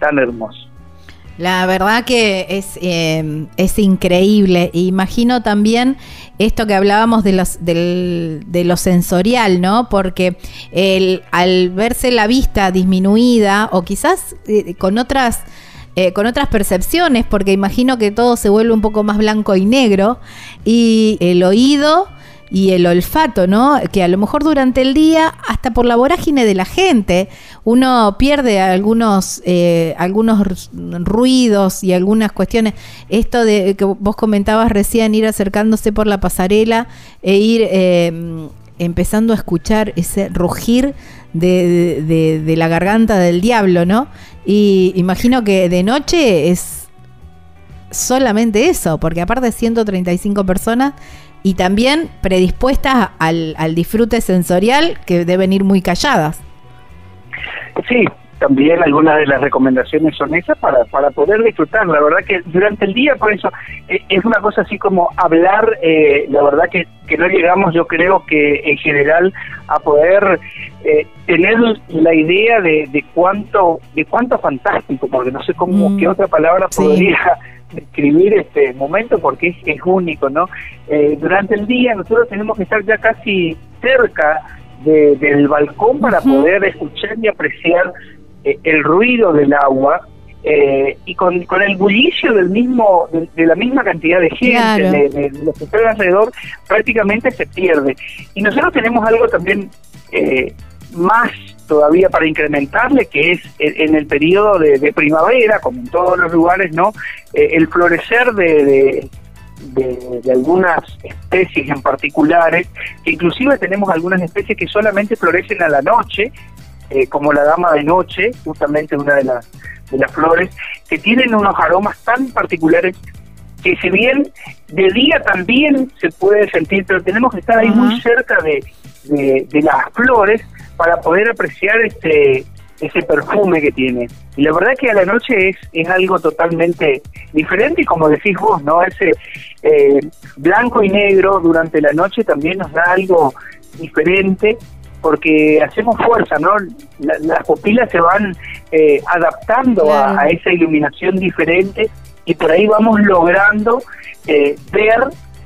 tan hermoso. La verdad que es, eh, es increíble. Imagino también esto que hablábamos de, los, de lo sensorial, ¿no? Porque el, al verse la vista disminuida o quizás eh, con otras... Eh, con otras percepciones, porque imagino que todo se vuelve un poco más blanco y negro, y el oído y el olfato, ¿no? Que a lo mejor durante el día, hasta por la vorágine de la gente, uno pierde algunos, eh, algunos ruidos y algunas cuestiones. Esto de que vos comentabas recién, ir acercándose por la pasarela e ir eh, empezando a escuchar ese rugir de, de la garganta del diablo, ¿no? Y imagino que de noche es solamente eso, porque aparte de 135 personas, y también predispuestas al, al disfrute sensorial que deben ir muy calladas. Sí, también algunas de las recomendaciones son esas para, para poder disfrutar. La verdad que durante el día, por eso, e, es una cosa así como hablar, eh, la verdad que, que no llegamos, yo creo que en general, a poder eh, tener la idea de, de cuánto de cuánto fantástico, porque no sé cómo, mm, qué otra palabra podría describir este momento porque es, único, ¿no? Eh, durante el día nosotros tenemos que estar ya casi cerca del balcón para poder escuchar y apreciar eh, el ruido del agua eh, y con, con el bullicio del mismo de, la misma cantidad de gente de, de, los que están alrededor prácticamente se pierde. Y nosotros tenemos algo también más todavía para incrementarle, que es en el periodo de, primavera, como en todos los lugares, ¿no? Eh, el florecer de, de, algunas especies en particulares, que inclusive tenemos algunas especies que solamente florecen a la noche, eh, como la dama de noche, justamente una de las, de las flores, que tienen unos aromas tan particulares que si bien de día también se puede sentir, pero tenemos que estar ahí muy cerca de, de, las flores para poder apreciar este ese perfume que tiene. Y la verdad que a la noche es, es algo totalmente diferente y como decís vos, ¿no? Ese eh, blanco y negro durante la noche también nos da algo diferente porque hacemos fuerza, ¿no? las pupilas se van eh, adaptando a, esa iluminación diferente y por ahí vamos logrando eh, ver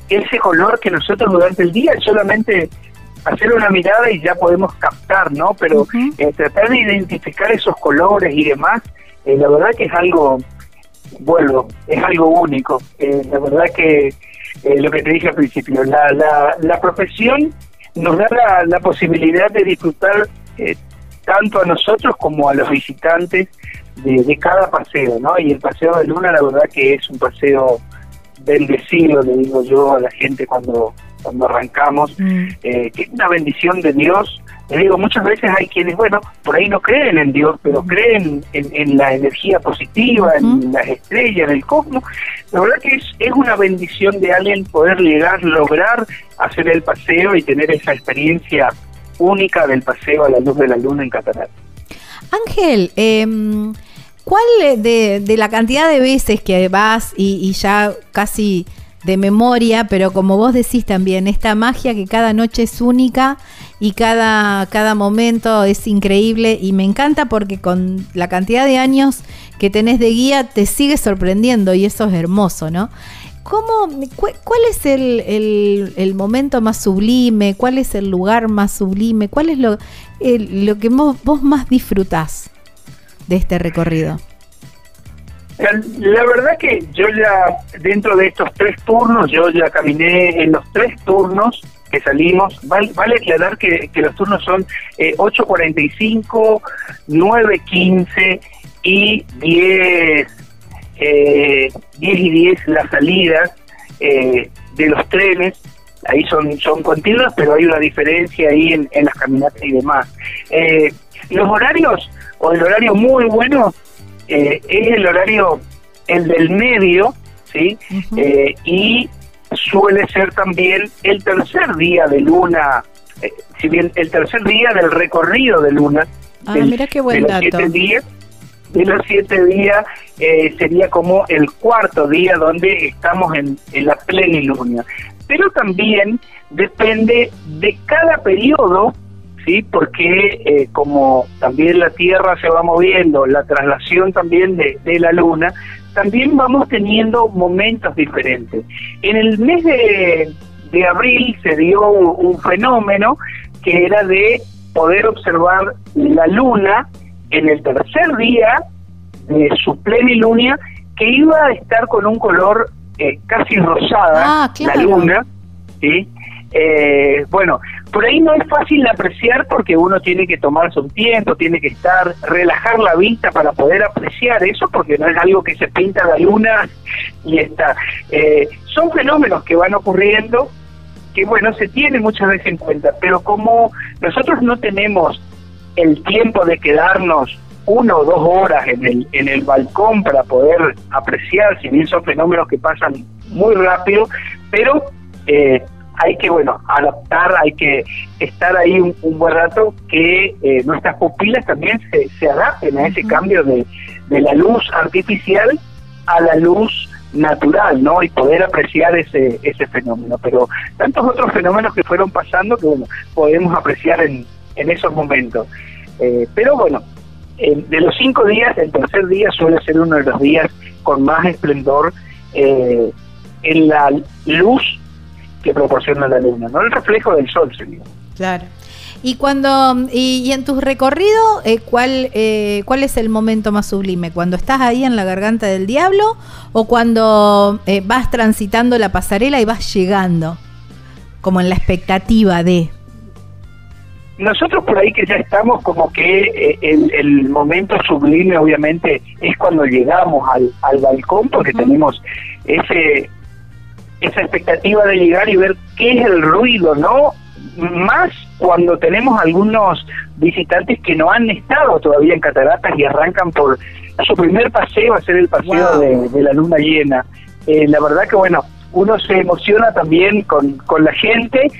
ese color que nosotros durante el día solamente hacer una mirada y ya podemos captar, ¿no? Pero eh, tratar de identificar esos colores y demás, la verdad que es algo, bueno, es algo único. la verdad que lo que te dije al principio, la, la, la profesión nos da la, posibilidad de disfrutar eh, tanto a nosotros como a los visitantes de, cada paseo, ¿no? Y el paseo de Luna, la verdad que es un paseo bendecido, le digo yo a la gente cuando, cuando arrancamos, mm. eh, que es una bendición de Dios le digo, muchas veces hay quienes, bueno, por ahí no creen en Dios, pero creen en, la energía positiva, en las estrellas, en el cosmos. La verdad que es, es una bendición de alguien poder llegar, lograr hacer el paseo y tener esa experiencia única del paseo a la luz de la luna en Catalán. Ángel, eh, ¿cuál de, de, la cantidad de veces que vas y, y ya casi de memoria, pero como vos decís también, esta magia que cada noche es única y cada, cada momento es increíble y me encanta porque con la cantidad de años que tenés de guía te sigue sorprendiendo y eso es hermoso, ¿no? ¿Cómo, ¿Cuál es el, el, momento más sublime? ¿Cuál es el lugar más sublime? ¿Cuál es lo, lo que vos, vos más disfrutás de este recorrido? La verdad que yo ya, dentro de estos tres turnos, yo ya caminé en los tres turnos que salimos. Vale, aclarar que, los turnos son eh, 8.45, 9.15 y 10, eh, 10 y 10 las salidas eh, de los trenes. Ahí son, son continuas, pero hay una diferencia ahí en, en las caminatas y demás. Eh, los horarios, o el horario muy bueno, eh, es el horario, el del medio, ¿sí? Eh, y suele ser también el tercer día de luna, eh, si bien el tercer día del recorrido de luna. Ah, mira qué buen de los Siete días, de los siete días sería como el cuarto día donde estamos en, en la plenilunio. Pero también depende de cada periodo ¿sí? Porque eh, como también la Tierra se va moviendo, la traslación también de, la Luna, también vamos teniendo momentos diferentes. En el mes de, abril se dio un, fenómeno que era de poder observar la Luna en el tercer día de su plenilunio, que iba a estar con un color eh, casi rosada, ah, la Luna, ¿sí? Eh, bueno, por ahí no es fácil apreciar porque uno tiene que tomarse un tiempo, tiene que estar, relajar la vista para poder apreciar eso, porque no es algo que se pinta la luna y está. Eh, son fenómenos que van ocurriendo que, bueno, se tienen muchas veces en cuenta, pero como nosotros no tenemos el tiempo de quedarnos una o dos horas en el, en el balcón para poder apreciar, si bien son fenómenos que pasan muy rápido, pero eh, hay que, bueno, adaptar, hay que estar ahí un, buen rato, que eh, nuestras pupilas también se, se adapten a ese cambio de, de la luz artificial a la luz natural, ¿no? Y poder apreciar ese, ese fenómeno. Pero tantos otros fenómenos que fueron pasando que, bueno, podemos apreciar en, en esos momentos. Eh, pero bueno, de los cinco días, el tercer día suele ser uno de los días con más esplendor eh, en la luz que proporciona la luna, no el reflejo del sol sería. Claro. Y cuando y, en tu recorrido, eh, ¿cuál eh, cuál es el momento más sublime? ¿Cuando estás ahí en la garganta del diablo o cuando eh, vas transitando la pasarela y vas llegando, como en la expectativa de? Nosotros por ahí que ya estamos como que el, momento sublime obviamente es cuando llegamos al, al balcón porque tenemos ese esa expectativa de llegar y ver qué es el ruido, ¿no? Más cuando tenemos algunos visitantes que no han estado todavía en Cataratas y arrancan por su primer paseo, a hacer el paseo de, la luna llena. Eh, la verdad que, bueno, uno se emociona también con, con la gente.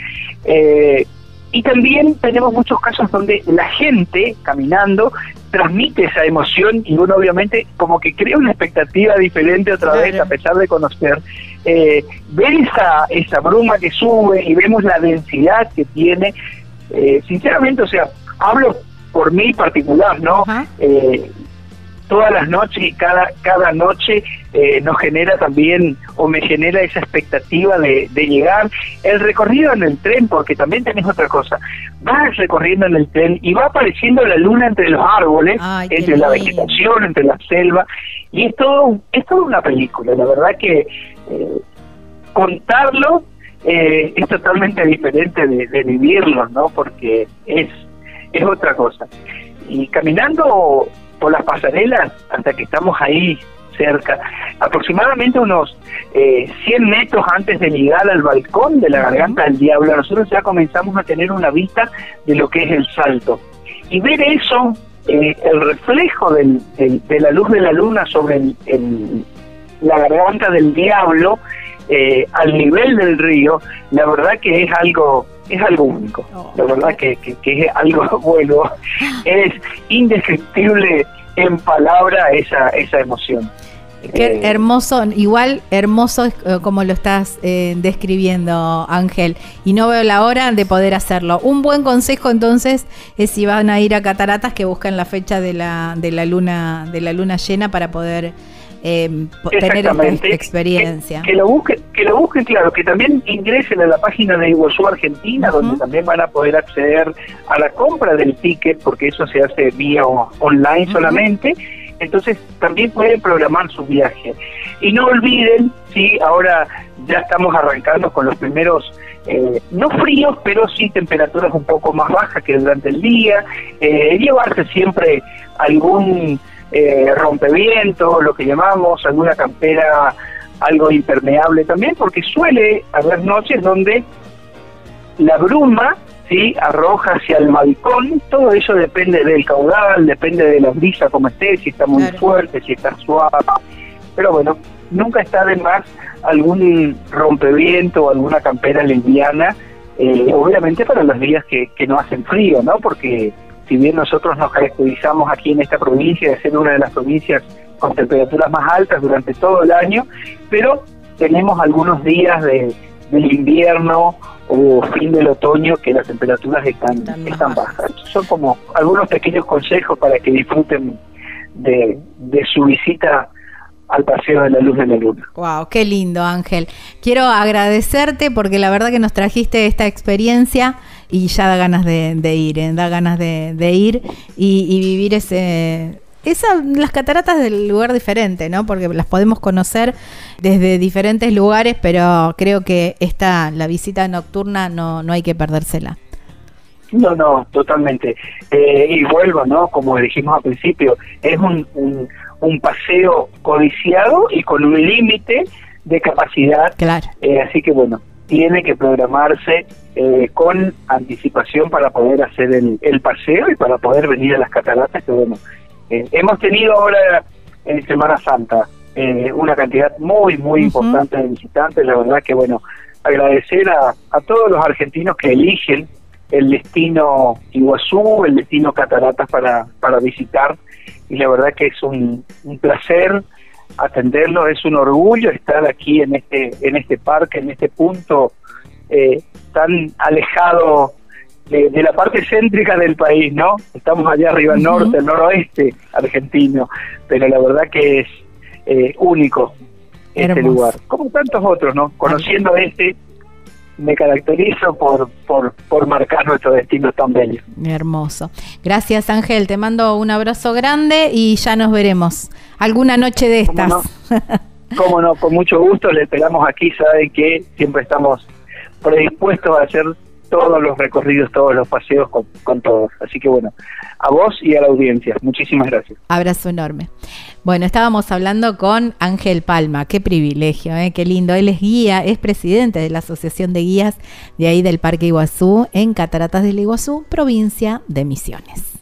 Eh, y también tenemos muchos casos donde la gente caminando transmite esa emoción y uno obviamente como que crea una expectativa diferente otra vez a pesar de conocer. Eh, ver esa, esa bruma que sube y vemos la densidad que tiene, eh, sinceramente, o sea, hablo por mí particular, ¿no? Eh, todas las noches y cada, cada noche eh, nos genera también o me genera esa expectativa de, llegar. El recorrido en el tren, porque también tenés otra cosa, vas recorriendo en el tren y va apareciendo la luna entre los árboles, entre la vegetación, entre la selva, y es todo, es toda una película, la verdad que eh, contarlo eh, es totalmente diferente de, de vivirlo, ¿no? Porque es, es otra cosa. Y caminando por las pasarelas hasta que estamos ahí cerca, aproximadamente unos eh, 100 metros antes de llegar al balcón de la garganta del diablo, nosotros ya comenzamos a tener una vista de lo que es el salto. Y ver eso, eh, el reflejo del, de la luz de la luna sobre el, la garganta del diablo, eh, al nivel del río, la verdad que es algo es algo único. Oh. La verdad que, que, es algo bueno. Es indescriptible en palabra esa, esa emoción. Qué eh, hermoso, igual hermoso eh, como lo estás eh, describiendo, Ángel. Y no veo la hora de poder hacerlo. Un buen consejo entonces es si van a ir a Cataratas que busquen la fecha de la, de la luna de la luna llena para poder eh, tener esta experiencia. Que, lo busquen, que lo busquen, claro, que también ingresen a la página de Iguazú Argentina, donde también van a poder acceder a la compra del ticket, porque eso se hace vía online solamente. Entonces también pueden programar su viaje. Y no olviden, sí, ahora ya estamos arrancando con los primeros, eh, no fríos, pero sí temperaturas un poco más bajas que durante el día. Eh, llevarse siempre algún eh, rompeviento, lo que llamamos, alguna campera algo impermeable también, porque suele haber noches donde la bruma ¿sí? arroja hacia el balcón, todo eso depende del caudal, depende de la brisa como esté, si está muy fuerte, si está suave, pero bueno, nunca está de más algún rompeviento o alguna campera liviana, eh, obviamente para los días que, que no hacen frío, ¿no? Porque si bien nosotros nos caracterizamos aquí en esta provincia de ser una de las provincias con temperaturas más altas durante todo el año, pero tenemos algunos días de, del invierno o fin del otoño que las temperaturas están, están bajas. Son como algunos pequeños consejos para que disfruten de, de su visita al paseo de la luz de la luna. Wow, qué lindo Ángel. Quiero agradecerte porque la verdad que nos trajiste esta experiencia y ya da ganas de, ir, ¿eh? da ganas de, ir y, vivir ese, esa, las cataratas del lugar diferente, ¿no? Porque las podemos conocer desde diferentes lugares, pero creo que esta, la visita nocturna no, no hay que perdérsela. No, no, totalmente. Eh, y vuelvo, ¿no? Como dijimos al principio, es un, un, paseo codiciado y con un límite de capacidad. Claro. Eh, así que bueno, tiene que programarse eh, con anticipación para poder hacer el, paseo y para poder venir a las cataratas que bueno eh, hemos tenido ahora en Semana Santa eh, una cantidad muy muy importante de visitantes la verdad que bueno agradecer a, a todos los argentinos que eligen el destino Iguazú el destino cataratas para para visitar y la verdad que es un, un placer atenderlo, es un orgullo estar aquí en este, en este parque, en este punto eh, tan alejado de, la parte céntrica del país, ¿no? Estamos allá arriba, al norte, el noroeste argentino, pero la verdad que es eh, único este lugar, como tantos otros, ¿no? Conociendo este, me caracterizo por, por, por marcar nuestro destino tan bello. Hermoso. Gracias Ángel, te mando un abrazo grande y ya nos veremos alguna noche de estas. ¿Cómo no? Con mucho gusto le esperamos aquí, saben que siempre estamos predispuestos a hacer todos los recorridos, todos los paseos con, todos. Así que bueno, a vos y a la audiencia, muchísimas gracias. Abrazo enorme. Bueno, estábamos hablando con Ángel Palma, qué privilegio, ¿eh? qué lindo. Él es guía, es presidente de la Asociación de Guías de ahí del Parque Iguazú, en Cataratas del Iguazú, provincia de Misiones.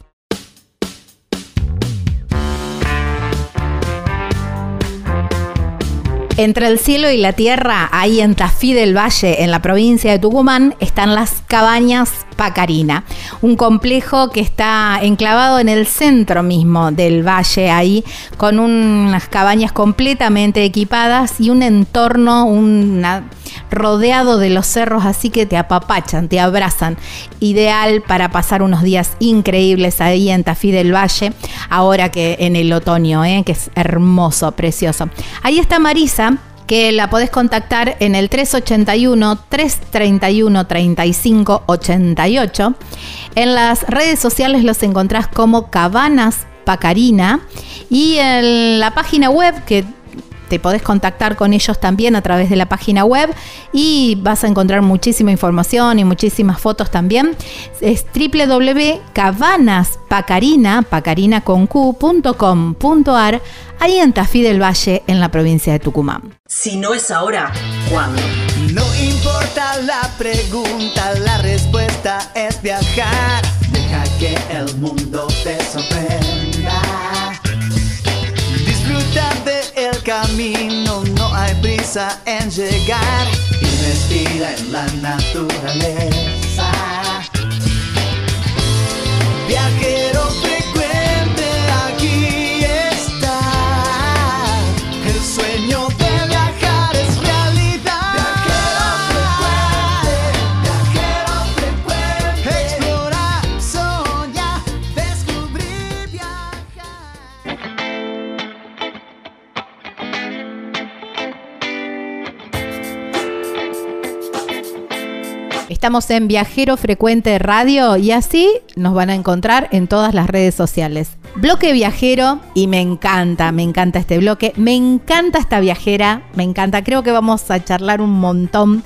Entre el cielo y la tierra, ahí en Tafí del Valle, en la provincia de Tucumán, están las cabañas Pacarina, un complejo que está enclavado en el centro mismo del valle, ahí, con unas cabañas completamente equipadas y un entorno, rodeado de los cerros, así que te apapachan, te abrazan. Ideal para pasar unos días increíbles ahí en Tafí del Valle, ahora que en el otoño, ¿eh? que es hermoso, precioso. Ahí está Marisa, que la podés contactar en el 381-331-3588. En las redes sociales los encontrás como Cabanas Pacarina y en la página web que te podés contactar con ellos también a través de la página web y vas a encontrar muchísima información y muchísimas fotos también. Es www.cabanaspacarina, ahí en Tafí del Valle, en la provincia de Tucumán. Si no es ahora, ¿cuándo? No importa la pregunta, la respuesta es viajar. Deja que el mundo te sorprenda. Camino, no hay prisa en llegar. Y respira en la naturaleza. Estamos en Viajero Frecuente Radio y así nos van a encontrar en todas las redes sociales. Bloque Viajero y me encanta, me encanta este bloque, me encanta esta viajera, me encanta, creo que vamos a charlar un montón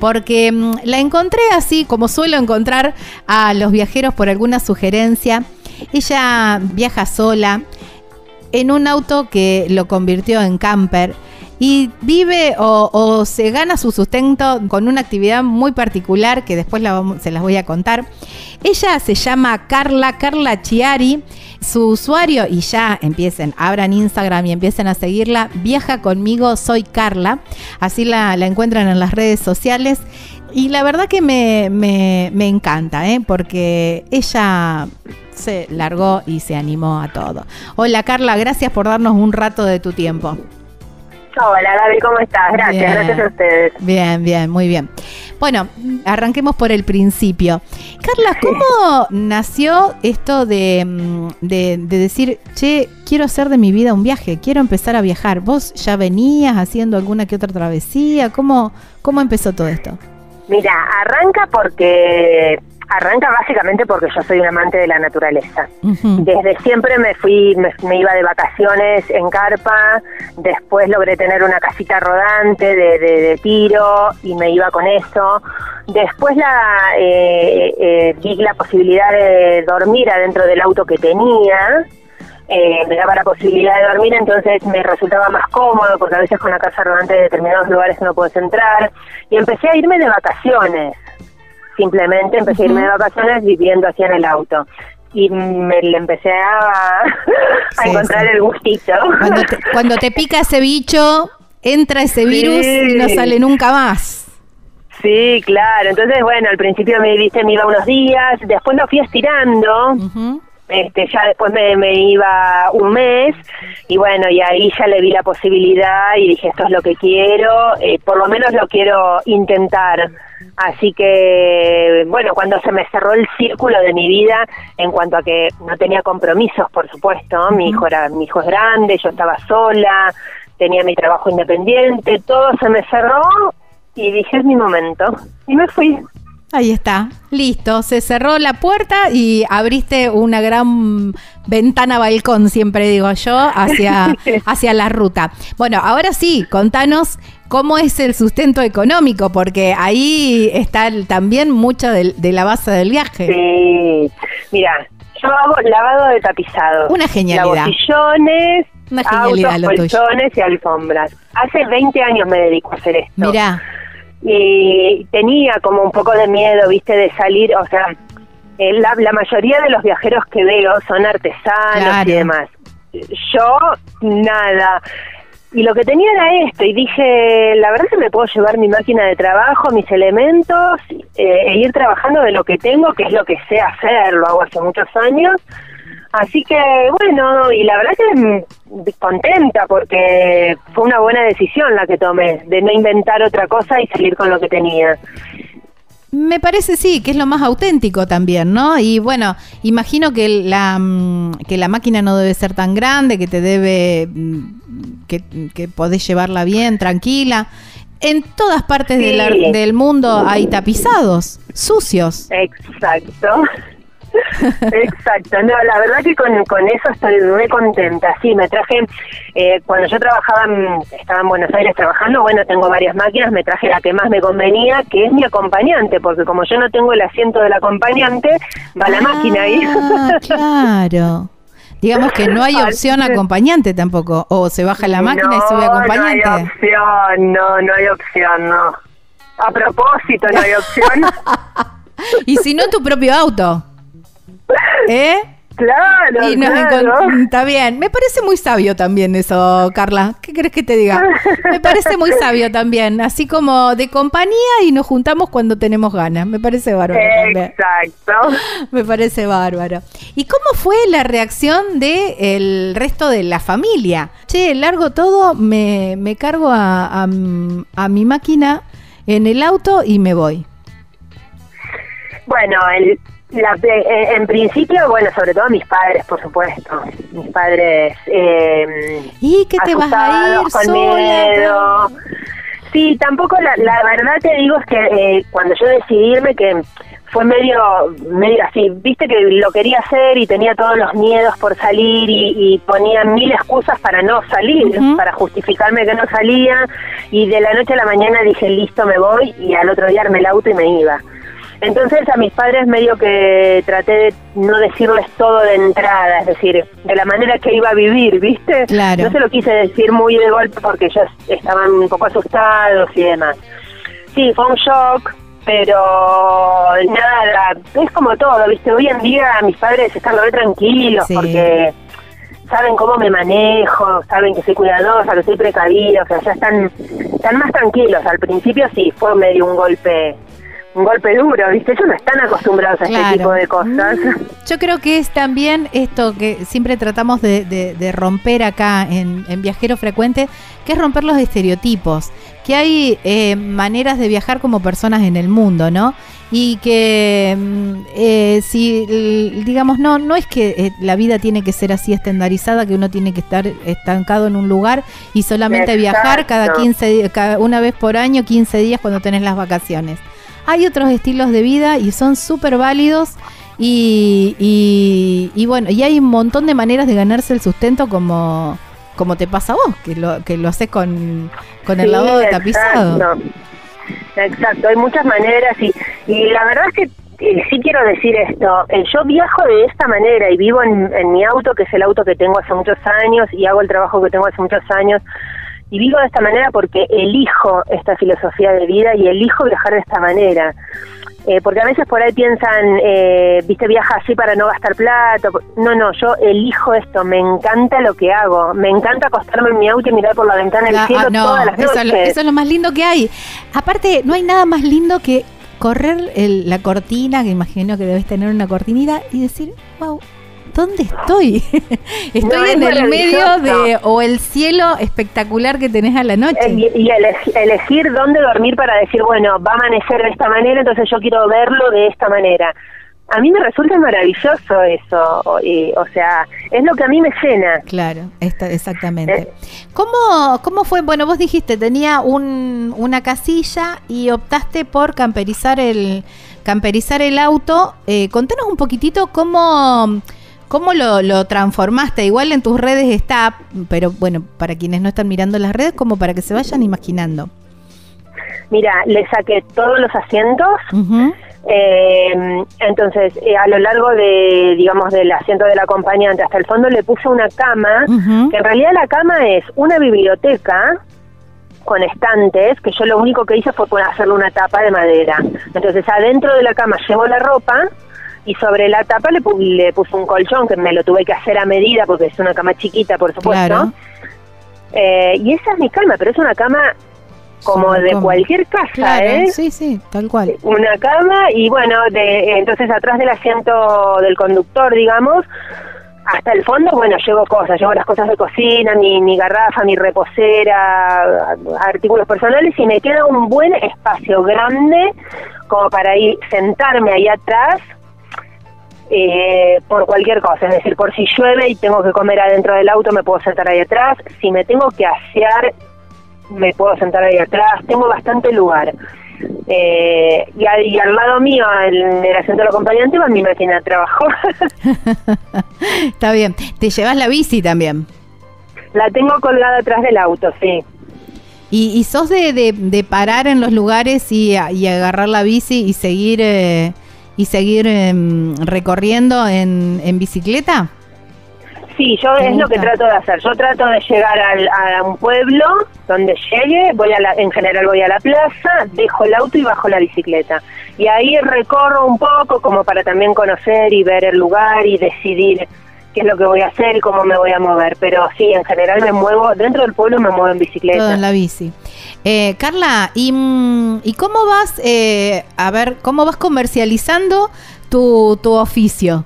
porque mm, la encontré así como suelo encontrar a los viajeros por alguna sugerencia. Ella viaja sola en un auto que lo convirtió en camper y vive o, se gana su sustento con una actividad muy particular que después se las voy a contar. Ella se llama Carla, Carla Chiari. Su usuario, y ya empiecen, abran Instagram y empiecen a seguirla, viaja conmigo, soy Carla. Así la, encuentran en las redes sociales. Y la verdad que me, me- me encanta, ¿eh? porque ella se largó y se animó a todo. Hola Carla, gracias por darnos un rato de tu tiempo. Hola Gaby, ¿cómo estás? Gracias, Bien. gracias a ustedes. Bien, bien, muy bien. Bueno, arranquemos por el principio. Carla, ¿cómo nació esto de, mm, de, de decir, che, quiero hacer de mi vida un viaje, quiero empezar a viajar? ¿Vos ya venías haciendo alguna que otra travesía? ¿Cómo, cómo empezó todo esto? Mira, arranca porque arranca básicamente porque yo soy un amante de la naturaleza. Desde siempre me fui, me, me iba de vacaciones en carpa, después logré tener una casita rodante de, de- de tiro y me iba con eso. Después la eh, eh, vi la posibilidad de dormir adentro del auto que tenía. eh, me daba la posibilidad de dormir, entonces me resultaba más cómodo porque a veces con la casa rodante de determinados lugares no puedes entrar. Y empecé a irme de vacaciones simplemente empecé a irme de vacaciones viviendo así en el auto y me le empecé a, a Sí, encontrar sí. el gustito. Cuando te, cuando te pica ese bicho, entra ese virus y no sale nunca más. Sí, claro. Entonces, bueno, al principio me viste, me iba unos días, después lo fui estirando. Este, ya después me, me iba un mes y bueno, y ahí ya le vi la posibilidad y dije, esto es lo que quiero, eh, por lo menos lo quiero intentar. Así que, bueno, cuando se me cerró el círculo de mi vida en cuanto a que no tenía compromisos, por supuesto, mi hijo era mi hijo es grande, yo estaba sola, tenía mi trabajo independiente, todo se me cerró y dije, es mi momento. Y me fui. Ahí está, listo. Se cerró la puerta y abriste una gran ventana balcón, siempre digo yo, hacia, hacia la ruta. Bueno, ahora sí, contanos cómo es el sustento económico, porque ahí está también mucha de, la base del viaje. Sí, mira, yo hago lavado de tapizado. Una genialidad. sillones, Una genialidad, autos, colchones y alfombras. Hace 20 años me dedico a hacer esto. Mira. Y tenía como un poco de miedo, viste, de salir, o sea, eh, la, la, mayoría de los viajeros que veo son artesanos y demás. Yo, nada. Y lo que tenía era esto, y dije, la verdad que me puedo llevar mi máquina de trabajo, mis elementos, eh, e ir trabajando de lo que tengo, que es lo que sé hacer, lo hago hace muchos años. Así que, bueno, y la verdad que mm, contenta porque fue una buena decisión la que tomé, de no inventar otra cosa y salir con lo que tenía. Me parece sí, que es lo más auténtico también, ¿no? Y bueno, imagino que la, mm, que la máquina no debe ser tan grande, que te debe, mm, que, que podés llevarla bien, tranquila. En todas partes del mundo hay tapizados, sucios. Exacto. Exacto, no, la verdad que con, eso estoy muy contenta. Sí, me traje, eh, cuando yo trabajaba, estaba en Buenos Aires trabajando, bueno, tengo varias máquinas, me traje la que más me convenía, que es mi acompañante, porque como yo no tengo el asiento del acompañante, va la máquina ahí. Ah, claro. Digamos que no hay opción acompañante tampoco, o se baja la máquina y sube acompañante. No hay opción, no, no hay opción, no. A propósito, no hay opción. y si no, tu propio auto. ¿Eh? Claro, claro. Está bien. Me parece muy sabio también eso, Carla. ¿Qué crees que te diga? Me parece muy sabio también. Así como de compañía y nos juntamos cuando tenemos ganas. Me parece bárbaro Exacto. Me parece bárbaro. ¿Y cómo fue la reacción del el resto de la familia? Che, largo todo, me, me cargo a, a mi máquina en el auto y me voy. Bueno, el la, eh, en principio, bueno, sobre todo mis padres, por supuesto. Mis padres. Eh, ¿Y qué te vas a ir con miedo. Sí, tampoco la, la verdad te digo es que eh, cuando yo decidí irme, que fue medio, medio así, viste que lo quería hacer y tenía todos los miedos por salir y, ponía mil excusas para no salir, para justificarme que no salía y de la noche a la mañana dije listo me voy y al otro día armé el auto y me iba. Entonces a mis padres medio que traté de no decirles todo de entrada, es decir, de la manera que iba a vivir, ¿viste? Claro. No se lo quise decir muy de golpe porque ellos estaban un poco asustados y demás. Sí, fue un shock, pero nada, es como todo, ¿viste? Hoy en día mis padres están muy tranquilos porque saben cómo me manejo, saben que soy cuidadosa, que soy precavida, o sea, ya están, están más tranquilos. Al principio sí, fue medio un golpe un golpe duro, ¿viste? Ellos no están acostumbrados a este tipo de cosas. Mm, yo creo que es también esto que siempre tratamos de, romper acá en, Viajero Frecuente, que es romper los estereotipos, que hay eh, maneras de viajar como personas en el mundo, ¿no? Y que mm, eh, si, digamos, no, no es que eh, la vida tiene que ser así estandarizada, que uno tiene que estar estancado en un lugar y solamente viajar cada 15 cada, una vez por año, 15 días cuando tenés las vacaciones hay otros estilos de vida y son súper válidos. Y, y, bueno, y hay un montón de maneras de ganarse el sustento como, como te pasa a vos, que lo, que lo haces con, con el lavado de tapizado. Exacto, hay muchas maneras y, y la verdad es que eh, sí quiero decir esto, eh, yo viajo de esta manera y vivo en, en mi auto, que es el auto que tengo hace muchos años y hago el trabajo que tengo hace muchos años y vivo de esta manera porque elijo esta filosofía de vida y elijo viajar de esta manera. Eh, porque a veces por ahí piensan, eh, viste, viaja así para no gastar plata. No, no, yo elijo esto, me encanta lo que hago, me encanta acostarme en mi auto y mirar por la ventana del cielo ah, todas las noches. Eso, es lo más lindo que hay. Aparte, no hay nada más lindo que correr la cortina, que imagino que debes tener una cortinita, y decir, wow, ¿dónde estoy? estoy en el medio de, o el cielo espectacular que tenés a la noche. Eh, y, elegir dónde dormir para decir, bueno, va a amanecer de esta manera, entonces yo quiero verlo de esta manera. A mí me resulta maravilloso eso, o sea, es lo que a mí me llena. Claro, está, exactamente. Eh. ¿Cómo, ¿Cómo fue? Bueno, vos dijiste, tenía un, una casilla y optaste por camperizar el, camperizar el auto. Eh, contanos un poquitito cómo ¿Cómo lo, transformaste? Igual en tus redes está, pero bueno, para quienes no están mirando las redes, como para que se vayan imaginando. Mira, le saqué todos los asientos. Eh, entonces, eh, a lo largo de, digamos, del asiento del acompañante hasta el fondo le puse una cama, que en realidad la cama es una biblioteca con estantes, que yo lo único que hice fue hacerle una tapa de madera. Entonces, adentro de la cama llevo la ropa y sobre la tapa le, le puse un colchón que me lo tuve que hacer a medida porque es una cama chiquita, por supuesto. Eh, y esa es mi cama, pero es una cama como de cualquier casa, ¿eh? Sí, sí, tal cual. Una cama y bueno, de, entonces atrás del asiento del conductor, digamos, hasta el fondo, bueno, llevo cosas, llevo las cosas de cocina, mi, mi garrafa, mi reposera, artículos personales y me queda un buen espacio grande como para ir, sentarme ahí atrás eh, por cualquier cosa, es decir, por si llueve y tengo que comer adentro del auto, me puedo sentar ahí atrás, si me tengo que asear me puedo sentar ahí atrás, tengo bastante lugar. Eh, y, al lado mío, en el asiento del acompañante, va mi máquina de trabajo. Está bien. ¿Te llevas la bici también? La tengo colgada atrás del auto, sí. ¿Y, sos de, de, parar en los lugares y, agarrar la bici y seguir, eh, y seguir em, recorriendo en, en bicicleta? Sí, yo es lo que trato de hacer. Yo trato de llegar a un pueblo donde llegue, voy a la, en general voy a la plaza, dejo el auto y bajo la bicicleta. Y ahí recorro un poco como para también conocer y ver el lugar y decidir qué es lo que voy a hacer y cómo me voy a mover. Pero sí, en general me muevo, dentro del pueblo me muevo en bicicleta. Todo en la bici. Eh, Carla, ¿y, mm, ¿y cómo vas, eh, a ver, cómo vas comercializando tu, tu oficio?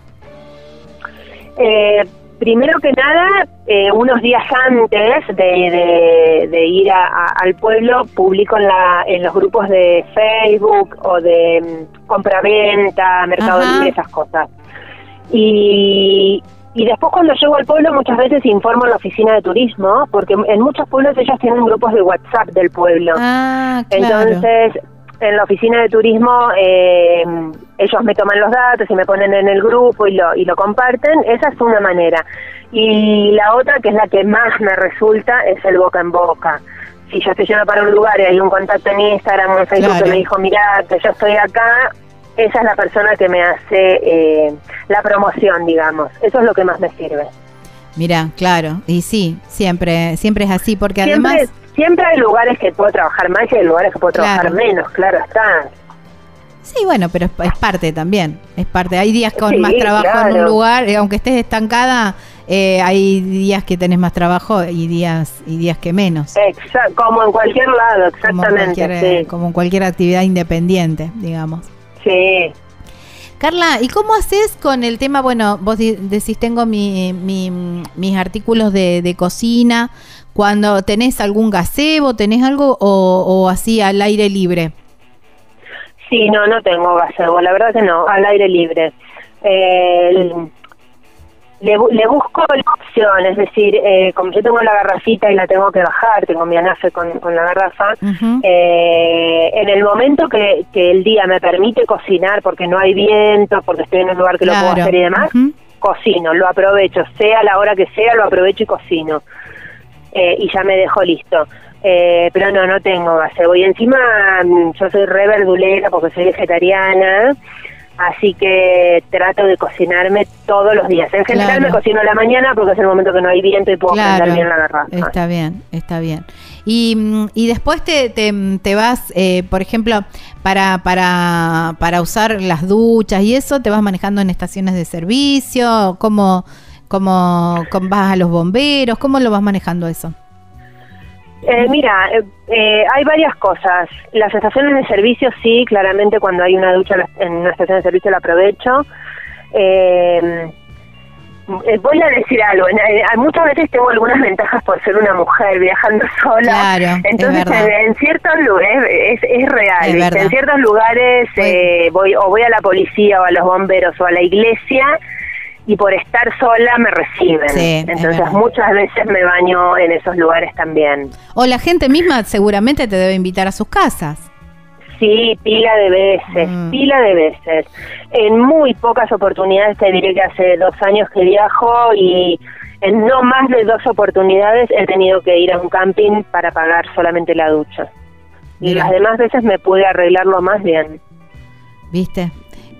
Eh, Primero que nada, eh, unos días antes de, ir al pueblo, publico en, la, en los grupos de Facebook o de mm, compra-venta, Mercado Libre, esas cosas. Y, y después cuando llego al pueblo muchas veces informo a la oficina de turismo, porque en muchos pueblos ellos tienen grupos de WhatsApp del pueblo. Ah, Entonces en la oficina de turismo eh, ellos me toman los datos y me ponen en el grupo y lo, y lo comparten, esa es una manera. Y la otra, que es la que más me resulta, es el boca en boca. Si yo estoy yendo para un lugar y hay un contacto en Instagram o en Facebook que me dijo, mira, que yo estoy acá, esa es la persona que me hace eh, la promoción, digamos. Eso es lo que más me sirve. Mira, claro, y sí, siempre, siempre es así, porque además Siempre hay lugares que puedo trabajar más y hay lugares que puedo trabajar menos, claro está. Sí, bueno, pero es, parte también, es parte. Hay días con más trabajo en un lugar, eh, aunque estés estancada, eh, hay días que tenés más trabajo y días y días que menos. Exacto, como en cualquier lado, exactamente. Como, en cualquier actividad independiente, digamos. Sí. Carla, ¿y cómo haces con el tema? Bueno, vos decís, tengo mi, mis artículos de, de cocina, cuando tenés algún gazebo, tenés algo o, así al aire libre. Sí, no, no tengo gazebo, la verdad que no, al aire libre. Eh, le, busco la opción, es decir, eh, como yo tengo la garrafita y la tengo que bajar, tengo mi anafe con, la garrafa, eh, en el momento que, el día me permite cocinar porque no hay viento, porque estoy en un lugar que lo puedo hacer y demás, cocino, lo aprovecho, sea la hora que sea, lo aprovecho y cocino. Eh, y ya me dejo listo. Eh, pero no, no tengo gazebo. Y encima mm, yo soy re verdulera porque soy vegetariana, así que trato de cocinarme todos los días. En general me cocino a la mañana porque es el momento que no hay viento y puedo claro. bien la garrafa. Está bien, está bien. Y, mm, y después te, te, vas, eh, por ejemplo, para, para, para usar las duchas y eso, ¿te vas manejando en estaciones de servicio? ¿Cómo...? ¿Cómo, vas a los bomberos? ¿Cómo lo vas manejando eso? Eh, mira, eh, eh, hay varias cosas. Las estaciones de servicio, sí, claramente cuando hay una ducha en una estación de servicio la aprovecho. voy a decir algo, muchas veces tengo algunas ventajas por ser una mujer viajando sola, claro, entonces en, ciertos lugares es, real, en ciertos lugares voy o voy a la policía o a los bomberos o a la iglesia y por estar sola me reciben. Entonces muchas veces me baño en esos lugares también. O la gente misma seguramente te debe invitar a sus casas. Sí, pila de veces, mm. pila de veces. En muy pocas oportunidades, te diré que hace dos años que viajo y en no más de dos oportunidades he tenido que ir a un camping para pagar solamente la ducha. Y las demás veces me pude arreglarlo más bien. ¿Viste?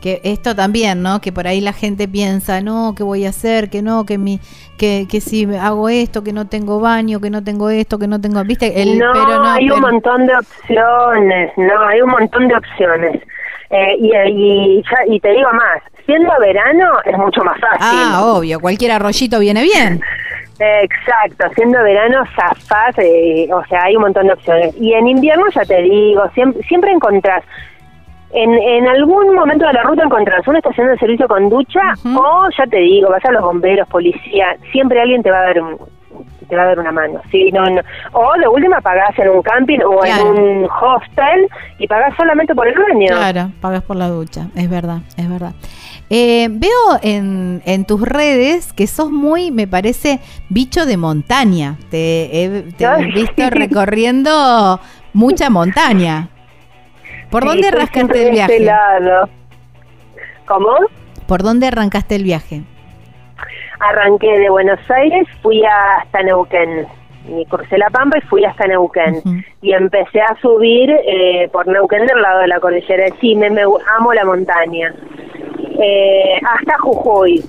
Que esto también, ¿no? Que por ahí la gente piensa, no, ¿qué voy a hacer? Que no, que mi, que, que si hago esto, que no tengo baño, que no tengo esto, que no tengo, ¿viste? El, no, pero no, hay un montón de opciones, no, hay un montón de opciones. Eh, y, y, y te digo más, siendo verano es mucho más fácil. Ah, obvio, cualquier arroyito viene bien. Exacto, siendo verano zafás, eh, o sea, hay un montón de opciones. Y en invierno ya te digo, siempre, siempre encontrás en, en algún momento de la ruta encontrás una estación de servicio con ducha o ya te digo, vas a los bomberos, policía, siempre alguien te va a dar un, te va a dar una mano, sí, no, o de última pagás en un camping o en un hostel y pagás solamente por el baño. Claro, pagás por la ducha, es verdad, es verdad. Eh, veo en, en tus redes que sos muy, me parece, bicho de montaña. Te he, te he visto recorriendo mucha montaña. ¿Por dónde arrancaste el viaje? ¿Cómo? ¿Por dónde arrancaste el viaje? Arranqué de Buenos Aires, fui hasta Neuquén. Y crucé la Pampa y fui hasta Neuquén. Y empecé a subir eh, por Neuquén del lado de la cordillera. Sí, me, me amo la montaña. Eh, hasta Jujuy.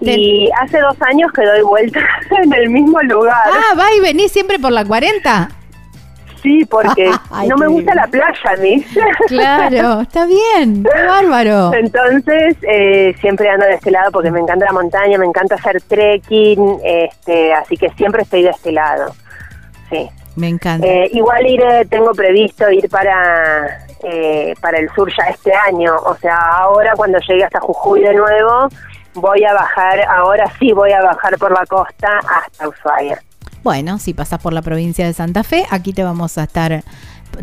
Y hace dos años que doy vuelta en el mismo lugar. Ah, va y venís siempre por la 40. Sí, porque no me gusta la playa a mí. Claro, está bien, qué bárbaro. Entonces, eh, siempre ando de este lado porque me encanta la montaña, me encanta hacer trekking, este, así que siempre estoy de este lado. Sí. Me encanta. Eh, igual ir, tengo previsto ir para, eh, para el sur ya este año, o sea, ahora cuando llegue hasta Jujuy de nuevo, voy a bajar, ahora sí voy a bajar por la costa hasta Ushuaia. Bueno, si pasas por la provincia de Santa Fe, aquí te vamos a estar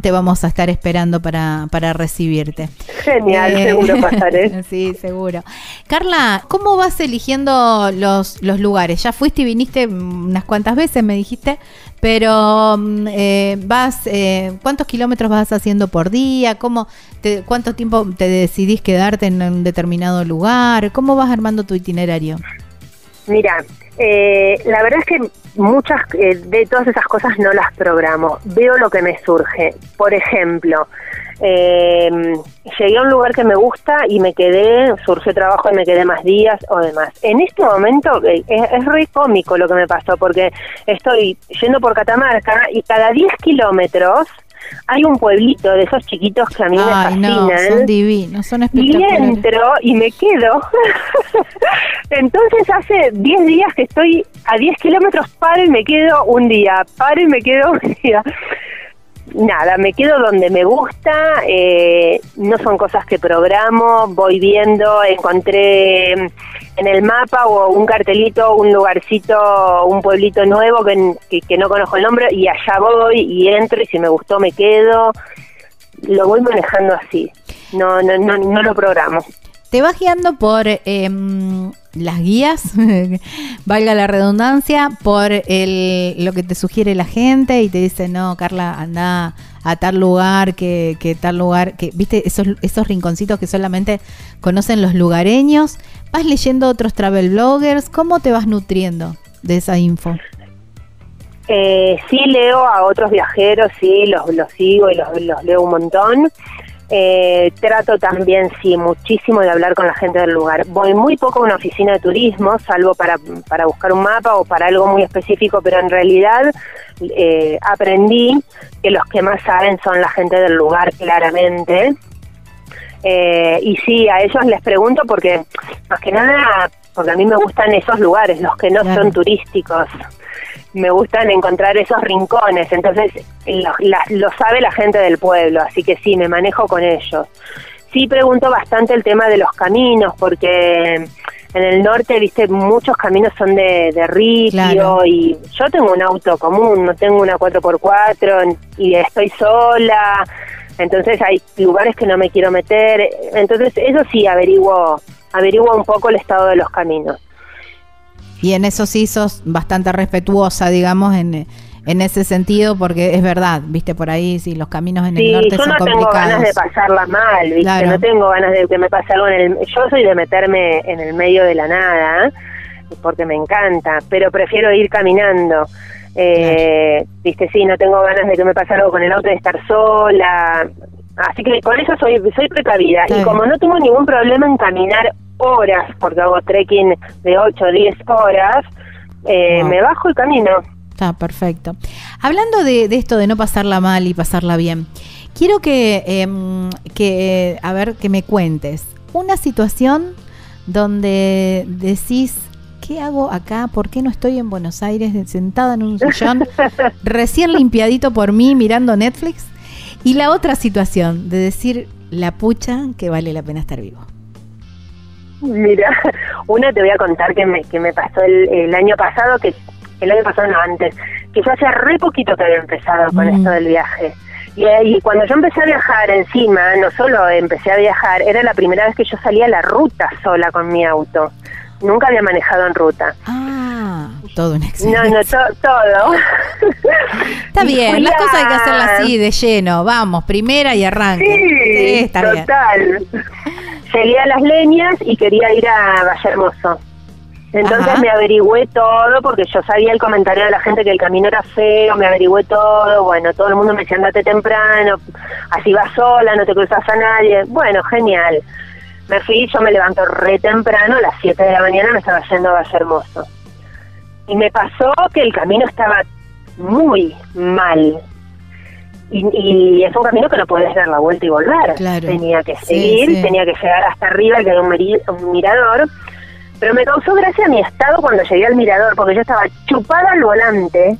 te vamos a estar esperando para, para recibirte. Genial, eh, seguro pasaré. sí, seguro. Carla, ¿cómo vas eligiendo los, los lugares? Ya fuiste y viniste unas cuantas veces, me dijiste, pero mm, eh, vas, eh, ¿cuántos kilómetros vas haciendo por día? ¿Cómo te, ¿Cuánto tiempo te decidís quedarte en un determinado lugar? ¿Cómo vas armando tu itinerario? Mira, eh, la verdad es que muchas eh, de todas esas cosas no las programo. Veo lo que me surge. Por ejemplo, eh, llegué a un lugar que me gusta y me quedé, surgió trabajo y me quedé más días o demás. En este momento es, es re cómico lo que me pasó porque estoy yendo por Catamarca y cada 10 kilómetros hay un pueblito de esos chiquitos que a mí me fascinan. son divinos, son espectaculares. Y entro y me quedo. Entonces hace 10 días que estoy a 10 kilómetros, paro y me quedo un día, paro y me quedo un día nada, me quedo donde me gusta, eh, no son cosas que programo, voy viendo, encontré en el mapa o un cartelito, un lugarcito, un pueblito nuevo que, que, no conozco el nombre y allá voy y entro y si me gustó me quedo, lo voy manejando así, no, no, no, no lo programo. Te vas guiando por em, las guías, valga la redundancia, por el, lo que te sugiere la gente y te dice, no, Carla, anda a tal lugar, que, que tal lugar, que, viste, esos, esos rinconcitos que solamente conocen los lugareños. Vas leyendo otros travel bloggers, ¿cómo te vas nutriendo de esa info? Eh, sí leo a otros viajeros, sí, los, los sigo y los, los leo un montón. Eh, trato también, sí, muchísimo de hablar con la gente del lugar. Voy muy poco a una oficina de turismo, salvo para, para buscar un mapa o para algo muy específico, pero en realidad eh, aprendí que los que más saben son la gente del lugar, claramente. Eh, y sí, a ellos les pregunto porque, más que nada, porque a mí me gustan esos lugares, los que no son turísticos. Me gustan encontrar esos rincones, entonces lo, sabe la gente del pueblo, así que sí, me manejo con ellos. Sí pregunto bastante el tema de los caminos, porque en el norte, viste, muchos caminos son de, de río y yo tengo un auto común, no tengo una 4x4 y estoy sola, entonces hay lugares que no me quiero meter, entonces eso sí averiguo, averiguo un poco el estado de los caminos. Y en eso sí sos bastante respetuosa, digamos, en, en ese sentido, porque es verdad, viste, por ahí, sí, los caminos en el norte son complicados. yo no tengo ganas de pasarla mal, viste, no tengo ganas de que me pase algo en el... Yo soy de meterme en el medio de la nada, porque me encanta, pero prefiero ir caminando. Eh, Viste, sí, no tengo ganas de que me pase algo con el auto, de estar sola. Así que con eso soy, soy precavida. y como no tengo ningún problema en caminar horas, porque hago trekking de 8 o 10 horas, eh, me bajo el camino. Está perfecto. Hablando de, esto de no pasarla mal y pasarla bien, quiero que, em, que, a ver, que me cuentes una situación donde decís, ¿qué hago acá? ¿Por qué no estoy en Buenos Aires sentada en un sillón recién limpiadito por mí mirando Netflix? Y la otra situación de decir, la pucha, que vale la pena estar vivo. Mira, una te voy a contar que me, que me pasó el, año pasado, que el año pasado no antes, que fue hace re poquito que había empezado con mm. esto del viaje. Y, y, cuando yo empecé a viajar encima, no solo empecé a viajar, era la primera vez que yo salía a la ruta sola con mi auto. Nunca había manejado en ruta. Ah, todo un No, no, todo. Está bien, las cosas hay que hacerlas así, de lleno. Vamos, primera y arranque. Sí, total. Llegué a las leñas y quería ir a Valle Hermoso. Entonces me averigüé todo porque yo sabía el comentario de la gente que el camino era feo, me averigüé todo, bueno, todo el mundo me decía andate temprano, así vas sola, no te cruzas a nadie. Bueno, genial. Me fui, yo me levanto re temprano, a las 7 de la mañana me estaba yendo a Valle Hermoso. Y me pasó que el camino estaba muy mal. Y, es un camino que no puedes dar la vuelta y volver. Tenía que seguir, tenía que llegar hasta arriba, que hay un, un mirador. Pero me causó gracia mi estado cuando llegué al mirador, porque yo estaba chupada al volante,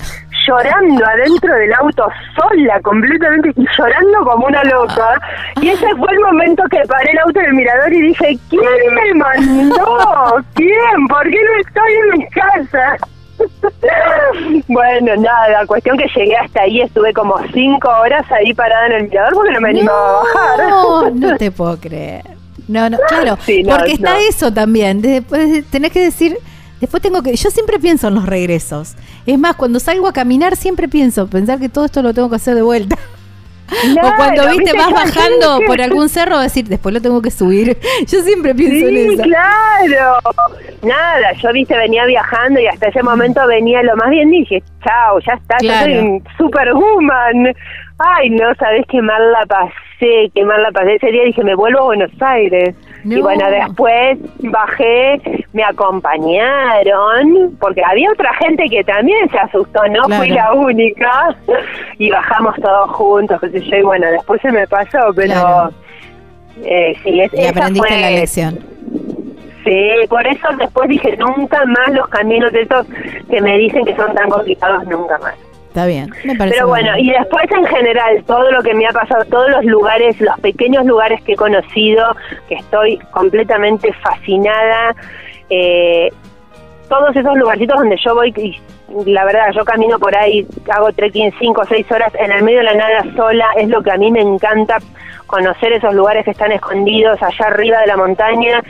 llorando adentro del auto sola completamente y llorando como una loca. Y ese fue el momento que paré el auto en el mirador y dije, ¿quién me mandó? ¿Quién? ¿Por qué no estoy en mi casa? bueno, nada, cuestión que llegué hasta ahí, estuve como cinco horas ahí parada en el mirador porque no me animaba a bajar. No, no te puedo creer. No, no, claro, porque está eso también. Después tenés que decir, después tengo que, yo siempre pienso en los regresos. Es más, cuando salgo a caminar siempre pienso, pensar que todo esto lo tengo que hacer de vuelta o cuando viste vas bajando por algún cerro, decir, después lo tengo que subir. Yo siempre pienso en eso. claro. Nada, yo viste, venía viajando y hasta ese momento venía lo más bien, dije, chao, ya está, yo soy superwoman. Ay, no, sabes qué mal la pasé, qué mal la pasé. Ese día dije, me vuelvo a Buenos Aires. Y bueno, después bajé, me acompañaron, porque había otra gente que también se asustó, no fui la única. Y bajamos todos juntos, y bueno, después se me pasó, pero eh, sí, es, y aprendiste la lección. Sí, por eso después dije, nunca más los caminos de esos que me dicen que son tan complicados, nunca más. Está bien, me parece. Pero bueno, y después en general, todo lo que me ha pasado, todos los lugares, los pequeños lugares que he conocido, que estoy completamente fascinada, eh, todos esos lugarcitos donde yo voy, y la verdad, yo camino por ahí, hago trekking 5 o 6 horas en el medio de la nada sola, es lo que a mí me encanta, conocer esos lugares que están escondidos allá arriba de la montaña,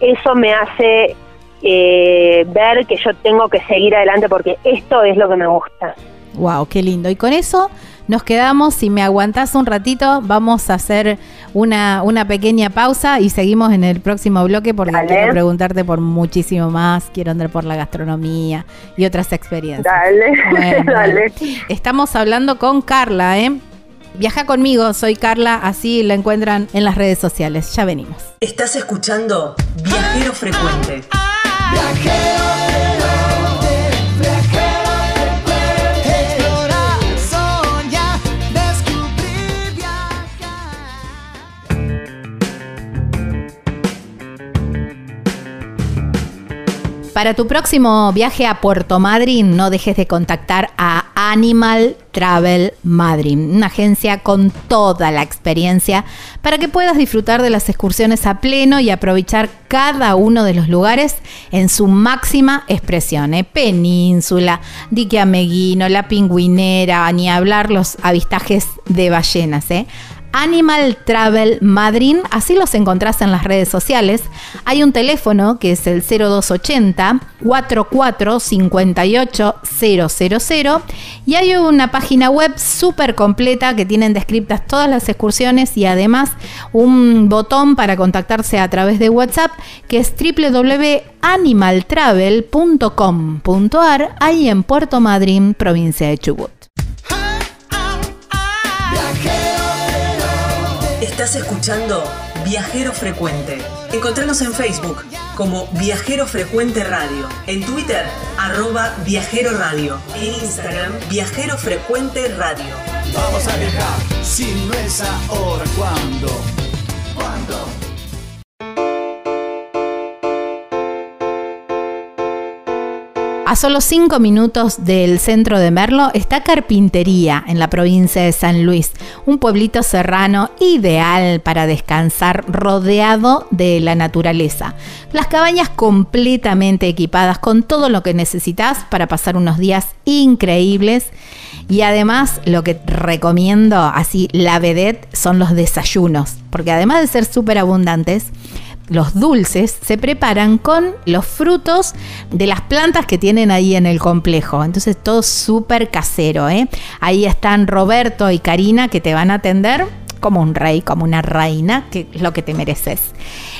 eso me hace eh, ver que yo tengo que seguir adelante porque esto es lo que me gusta. Wow, qué lindo. Y con eso nos quedamos. Si me aguantás un ratito, vamos a hacer una, una pequeña pausa y seguimos en el próximo bloque porque quiero preguntarte por muchísimo más. Quiero andar por la gastronomía y otras experiencias. Dale, dale. Estamos hablando con Carla, ¿eh? Viaja conmigo, soy Carla, así la encuentran en las redes sociales. Ya venimos. Estás escuchando Viajero Frecuente. Viajero Para tu próximo viaje a Puerto Madryn, no dejes de contactar a Animal Travel Madryn, una agencia con toda la experiencia para que puedas disfrutar de las excursiones a pleno y aprovechar cada uno de los lugares en su máxima expresión. ¿eh? Península, dique ameguino, la pingüinera, ni hablar los avistajes de ballenas. ¿eh? Animal Travel Madrid, así los encontrás en las redes sociales. Hay un teléfono que es el 0280 44 58 000 y hay una página web súper completa que tienen descritas todas las excursiones y además un botón para contactarse a través de WhatsApp que es www.animaltravel.com.ar ahí en Puerto Madryn, provincia de Chubut. Estás escuchando Viajero Frecuente. Encontranos en Facebook como Viajero Frecuente Radio, en Twitter arroba Viajero Radio, en Instagram Viajero Frecuente Radio. Vamos a viajar, si no es ahora, ¿cuándo? ¿Cuándo? A solo cinco minutos del centro de Merlo está Carpintería, en la provincia de San Luis, un pueblito serrano ideal para descansar rodeado de la naturaleza. Las cabañas completamente equipadas con todo lo que necesitas para pasar unos días increíbles. Y además lo que recomiendo, así la vedette, son los desayunos, porque además de ser súper abundantes, los dulces se preparan con los frutos de las plantas que tienen ahí en el complejo. Entonces todo súper casero. ¿eh? Ahí están Roberto y Karina que te van a atender como un rey, como una reina, que es lo que te mereces.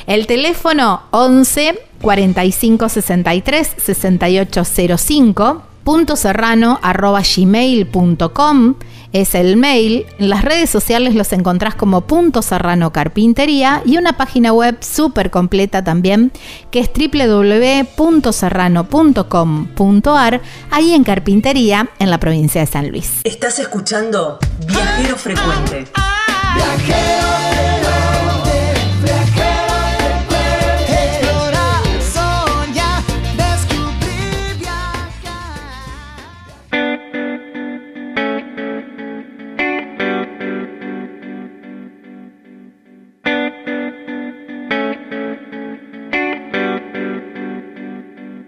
El teléfono 11 45 63 6805 punto serrano arroba gmail.com es el mail. En las redes sociales los encontrás como Punto Serrano Carpintería y una página web súper completa también que es www.serrano.com.ar ahí en Carpintería en la provincia de San Luis. Estás escuchando Viajero Frecuente.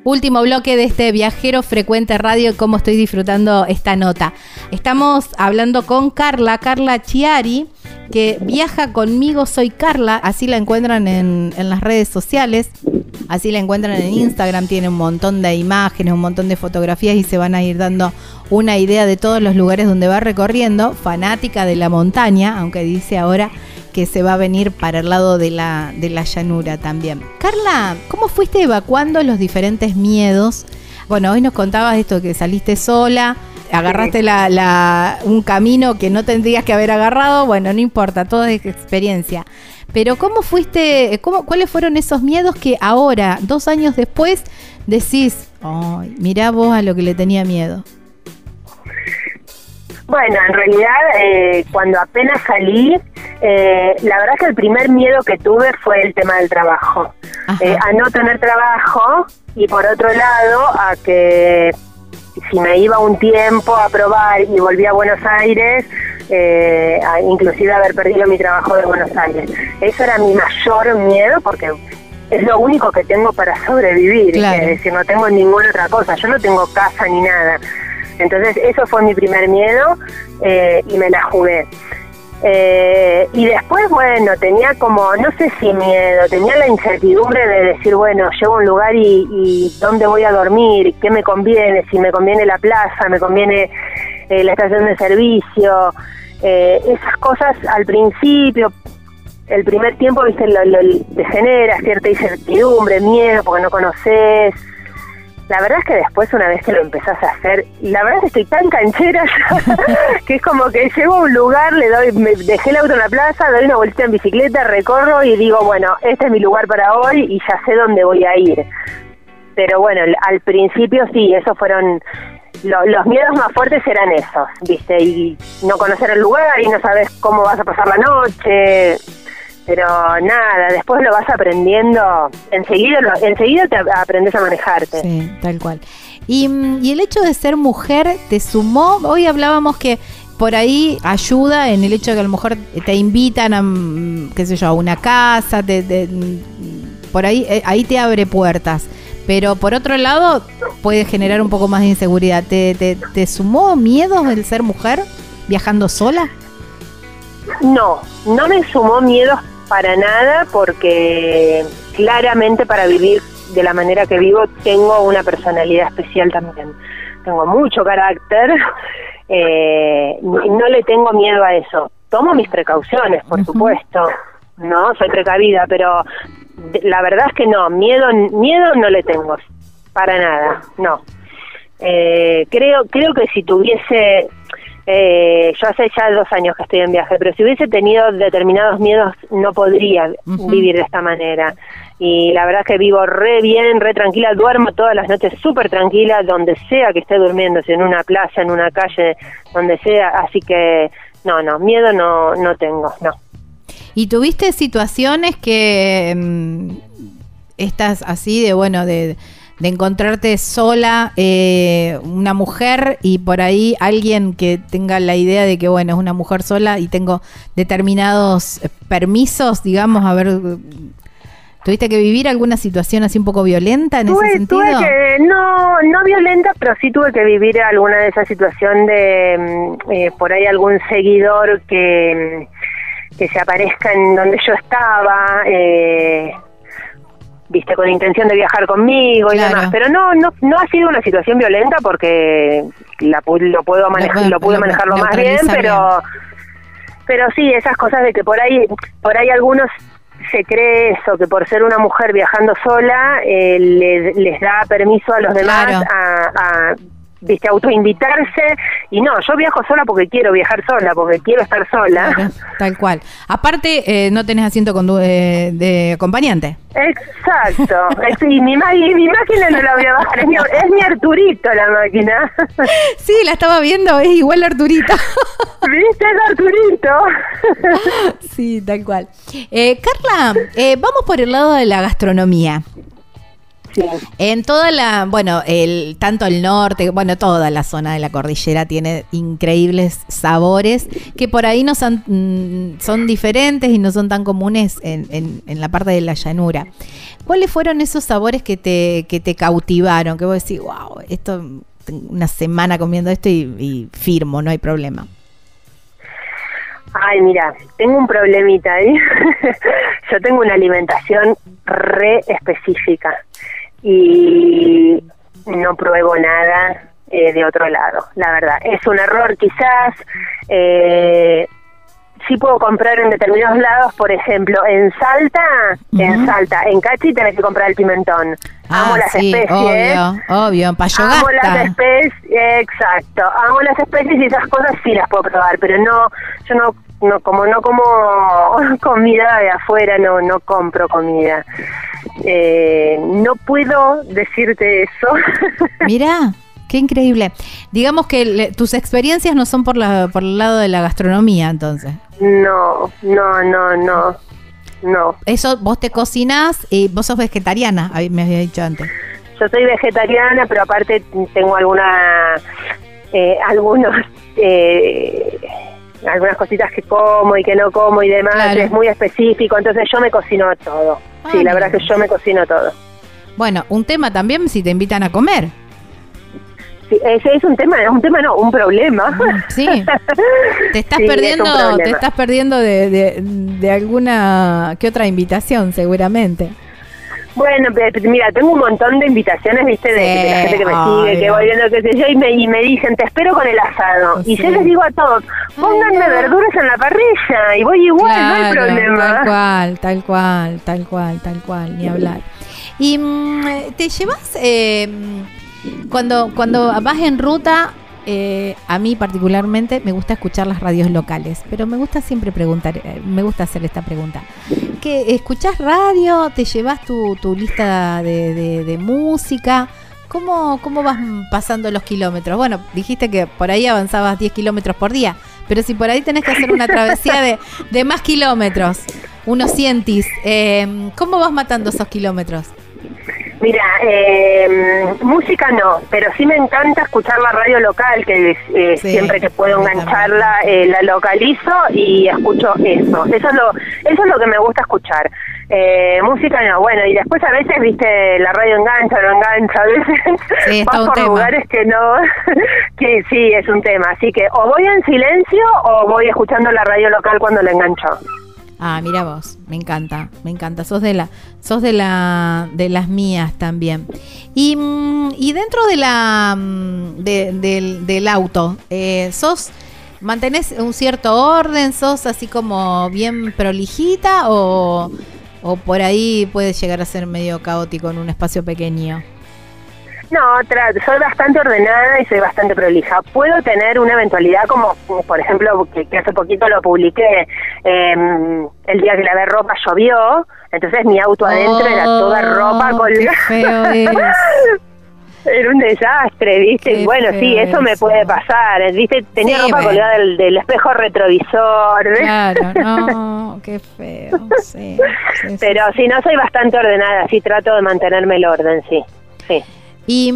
Último bloque de este viajero frecuente radio, cómo estoy disfrutando esta nota. Estamos hablando con Carla, Carla Chiari, que viaja conmigo, soy Carla, así la encuentran en, en las redes sociales. Así la encuentran en Instagram, tiene un montón de imágenes, un montón de fotografías y se van a ir dando una idea de todos los lugares donde va recorriendo. Fanática de la montaña, aunque dice ahora que se va a venir para el lado de la, de la llanura también. Carla, ¿cómo fuiste evacuando los diferentes miedos? Bueno, hoy nos contabas esto que saliste sola, agarraste la, un camino que no tendrías que haber agarrado, bueno, no importa, todo es experiencia. Pero ¿cómo fuiste, cómo, cuáles fueron esos miedos que ahora, dos años después, decís, ay, mirá vos a lo que le tenía miedo? Bueno, en realidad eh, cuando apenas salí, eh, la verdad que el primer miedo que tuve fue el tema del trabajo. Eh, a no tener trabajo y por otro lado a que si me iba un tiempo a probar y volvía a Buenos Aires, eh, inclusive haber perdido mi trabajo de Buenos Aires. Eso era mi mayor miedo porque es lo único que tengo para sobrevivir, es decir, no tengo ninguna otra cosa, yo no tengo casa ni nada. Entonces eso fue mi primer miedo eh, y me la jugué. Eh, y después, bueno, tenía como, no sé si miedo, tenía la incertidumbre de decir, bueno, llego a un lugar y, dónde voy a dormir, qué me conviene, si me conviene la plaza, me conviene eh, la estación de servicio, eh, esas cosas al principio, el primer tiempo, viste, lo, te genera cierta incertidumbre, miedo, porque no conoces, la verdad es que después, una vez que lo empezás a hacer, la verdad es que estoy tan canchera que es como que llego a un lugar, le doy, me dejé el auto en la plaza, doy una vuelta en bicicleta, recorro y digo, bueno, este es mi lugar para hoy y ya sé dónde voy a ir. Pero bueno, al principio sí, esos fueron los miedos más fuertes eran esos, ¿viste? Y no conocer el lugar y no sabes cómo vas a pasar la noche. Pero nada, después lo vas aprendiendo, enseguida, enseguida te aprendes a manejarte. Sí, tal cual. Y, y el hecho de ser mujer te sumó, hoy hablábamos que por ahí ayuda en el hecho de que a lo mejor te invitan a, mm, qué sé yo, a una casa, te, por ahí, eh, ahí te abre puertas. Pero por otro lado, puede generar un poco más de inseguridad. ¿Te, te, te sumó miedo el ser mujer viajando sola? no, no me sumó miedos para nada porque claramente para vivir de la manera que vivo tengo una personalidad especial también. Tengo mucho carácter, eh, no le tengo miedo a eso. Tomo mis precauciones, por supuesto, no soy precavida, pero la verdad es que no, miedo, miedo no le tengo, para nada, no. Eh, creo, creo que si tuviese eh, yo hace ya dos años que estoy en viaje, pero si hubiese tenido determinados miedos no podría vivir de esta manera. Y la verdad es que vivo re bien, re tranquila, duermo todas las noches súper tranquila, donde sea que esté durmiendo, si en una plaza, en una calle, donde sea. Así que no, no, miedo no, no tengo, no. ¿Y tuviste situaciones que mm, estás así de, bueno, de de encontrarte sola, eh, una mujer y por ahí alguien que tenga la idea de que, bueno, es una mujer sola y tengo determinados permisos, digamos, a ver, ¿tuviste que vivir alguna situación así un poco violenta en ese sentido? no, no violenta, pero sí tuve que vivir alguna de esas situación de mm, eh, por ahí algún seguidor que, mm, que se aparezca en donde yo estaba. Eh, viste, con intención de viajar conmigo y demás. Pero no, no, no ha sido una situación violenta porque la, lo puedo manejar, lo, pude manejarlo más bien, pero, pero sí, esas cosas de que por ahí, por ahí algunos se cree eso, que por ser una mujer viajando sola eh, les, da permiso a los demás a viste, autoinvitarse y no, yo viajo sola porque quiero viajar sola, porque quiero estar sola. tal cual. Aparte, eh, no tenés asiento con, eh, de acompañante. Exacto. y mi, mi, máquina no la voy a bajar, es mi, es mi Arturito la máquina. sí, la estaba viendo, es igual Arturito. ¿Viste? Es Arturito. sí, tal cual. Eh, Carla, vamos por el lado de la gastronomía. En toda la, bueno, el, tanto el norte, bueno, toda la zona de la cordillera tiene increíbles sabores que por ahí no son, mm, son diferentes y no son tan comunes en, en, la parte de la llanura. ¿Cuáles fueron esos sabores que te, que te cautivaron? Que vos decís, wow, esto, una semana comiendo esto y, y firmo, no hay problema. Ay, mira, tengo un problemita ahí. Yo tengo una alimentación re específica y no pruebo nada eh, de otro lado, la verdad. Es un error quizás. Eh, sí puedo comprar en determinados lados, por ejemplo, en Salta, en Salta, en Cachi tenés que comprar el pimentón. Ah, amo las especies. Obvio, obvio, Amo las especies, exacto. Amo las especies y esas cosas sí las puedo probar, pero no, yo no, no como no como comida de afuera, no, no compro comida. Eh, no puedo decirte eso. Mira, qué increíble. Digamos que tus experiencias no son por, la, por el lado de la gastronomía, entonces. No, no, no, no. No. Eso, vos te cocinas y vos sos vegetariana, me había dicho antes. Yo soy vegetariana, pero aparte tengo alguna, eh, algunos, eh, algunas cositas que como y que no como y demás. Es muy específico, entonces yo me cocino todo sí, la verdad que yo me cocino todo. Bueno, un tema también si te invitan a comer. Sí, ese es un tema, es un tema no, un problema. Mm, sí. Te estás perdiendo, te estás perdiendo de, de, alguna que otra invitación, seguramente. Bueno, mira, tengo un montón de invitaciones, viste, de, la gente que me sigue, que voy viendo, qué sé yo, y me, y me dicen, te espero con el asado. Y yo les digo a todos, pónganme verduras en la parrilla, y voy igual, no hay problema. Tal cual, tal cual, tal cual, tal cual, ni hablar. Y mm, te llevas, eh, cuando, cuando vas en ruta, eh, a mí particularmente me gusta escuchar las radios locales, pero me gusta siempre preguntar, eh, me gusta hacer esta pregunta. ¿Que escuchás radio? ¿Te llevas tu, lista de, música? ¿Cómo, ¿Cómo vas pasando los kilómetros? Bueno, dijiste que por ahí avanzabas 10 kilómetros por día, pero si por ahí tenés que hacer una travesía de, de más kilómetros, unos cientis, eh, ¿cómo vas matando esos kilómetros? Mira, eh, música no, pero sí me encanta escuchar la radio local, que eh, siempre que puedo engancharla eh, la localizo y escucho eso. Eso es lo, eso es lo que me gusta escuchar. Eh, música no, bueno, y después a veces, viste, la radio engancha, no engancha, a veces Sí, vas por tema. lugares que no, que sí, es un tema, así que o voy en silencio o voy escuchando la radio local cuando la engancho. Ah, mira vos, me encanta, me encanta. Sos de la, sos de la, de las mías también. Y, mm, y dentro de la, mm, de- del, del auto, eh, sos, mantenés un cierto orden, sos así como bien prolijita o, o por ahí puede llegar a ser medio caótico en un espacio pequeño. No, tra- soy bastante ordenada y soy bastante prolija. Puedo tener una eventualidad como, por ejemplo, que, que hace poquito lo publiqué, eh, el día que lavé ropa llovió, entonces mi auto adentro era toda ropa Oh, colgada. feo es. Era un desastre, ¿viste? Qué bueno, sí, eso me puede pasar. eh, ¿Viste? Tenía Sí, ropa colgada del, del espejo retrovisor. ¿ves? Claro, no, qué feo. Sí, Pero sí. sí, no soy bastante ordenada, sí trato de mantenerme el orden, sí. Sí. Y,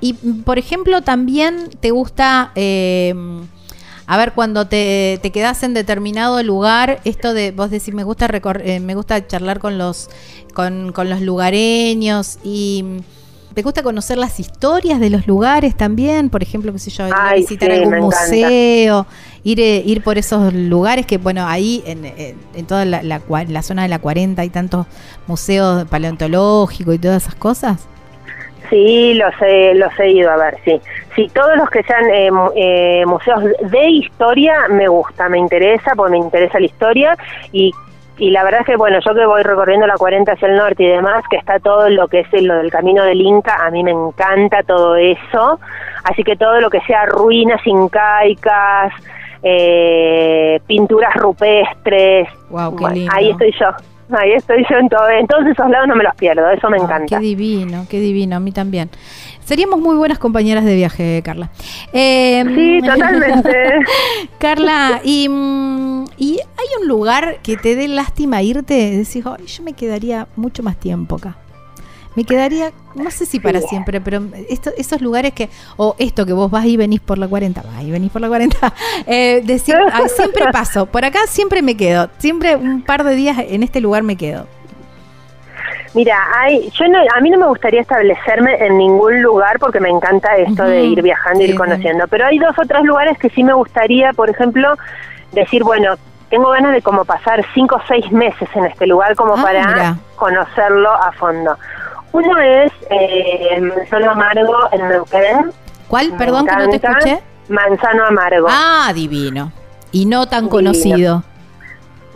y, por ejemplo, también te gusta, eh, a ver, cuando te, te quedas en determinado lugar, esto de vos decís, me gusta eh, me gusta charlar con los, con, con los lugareños y te gusta conocer las historias de los lugares también, por ejemplo, qué sé yo, ir a Ay, visitar sí, algún museo, ir, eh, ir por esos lugares que, bueno, ahí en, en- toda la, la la zona de la 40 hay tantos museos paleontológicos y todas esas cosas. Sí, los he, los he ido a ver, sí. Sí, todos los que sean eh, eh, museos de historia me gusta, me interesa, porque me interesa la historia y, y la verdad es que, bueno, yo que voy recorriendo la 40 hacia el norte y demás, que está todo lo que es el- lo del camino del Inca, a mí me encanta todo eso, así que todo lo que sea ruinas incaicas, eh, pinturas rupestres, Wow, qué bueno, lindo. ahí estoy yo. Ahí estoy yo en, todo, en todos esos lados, no me los pierdo, eso me Ah, encanta. Qué divino, qué divino, a mí también. Seríamos muy buenas compañeras de viaje, Carla. Eh, Sí, totalmente. Carla, y, mm, y hay un lugar que te dé lástima irte, decís, "Ay, yo me quedaría mucho más tiempo acá. Me quedaría, no sé si para Sí. siempre, pero esto, esos lugares que, o esto que vos vas y venís por la 40, vas y venís por la 40, eh, decir, "Ay, siempre paso, por acá siempre me quedo, siempre un par de días en este lugar me quedo. Mira, hay, yo no, a mí no me gustaría establecerme en ningún lugar porque me encanta esto de ir viajando y sí, ir conociendo, pero hay dos o tres lugares que sí me gustaría, por ejemplo, decir, bueno, tengo ganas de como pasar cinco o seis meses en este lugar como Ah, para mira. conocerlo a fondo. Uno es eh, Manzano Amargo en Neuquén. ¿Cuál? Me Perdón que no te escuché. Manzano Amargo. Ah, divino. Y no tan Divino. conocido.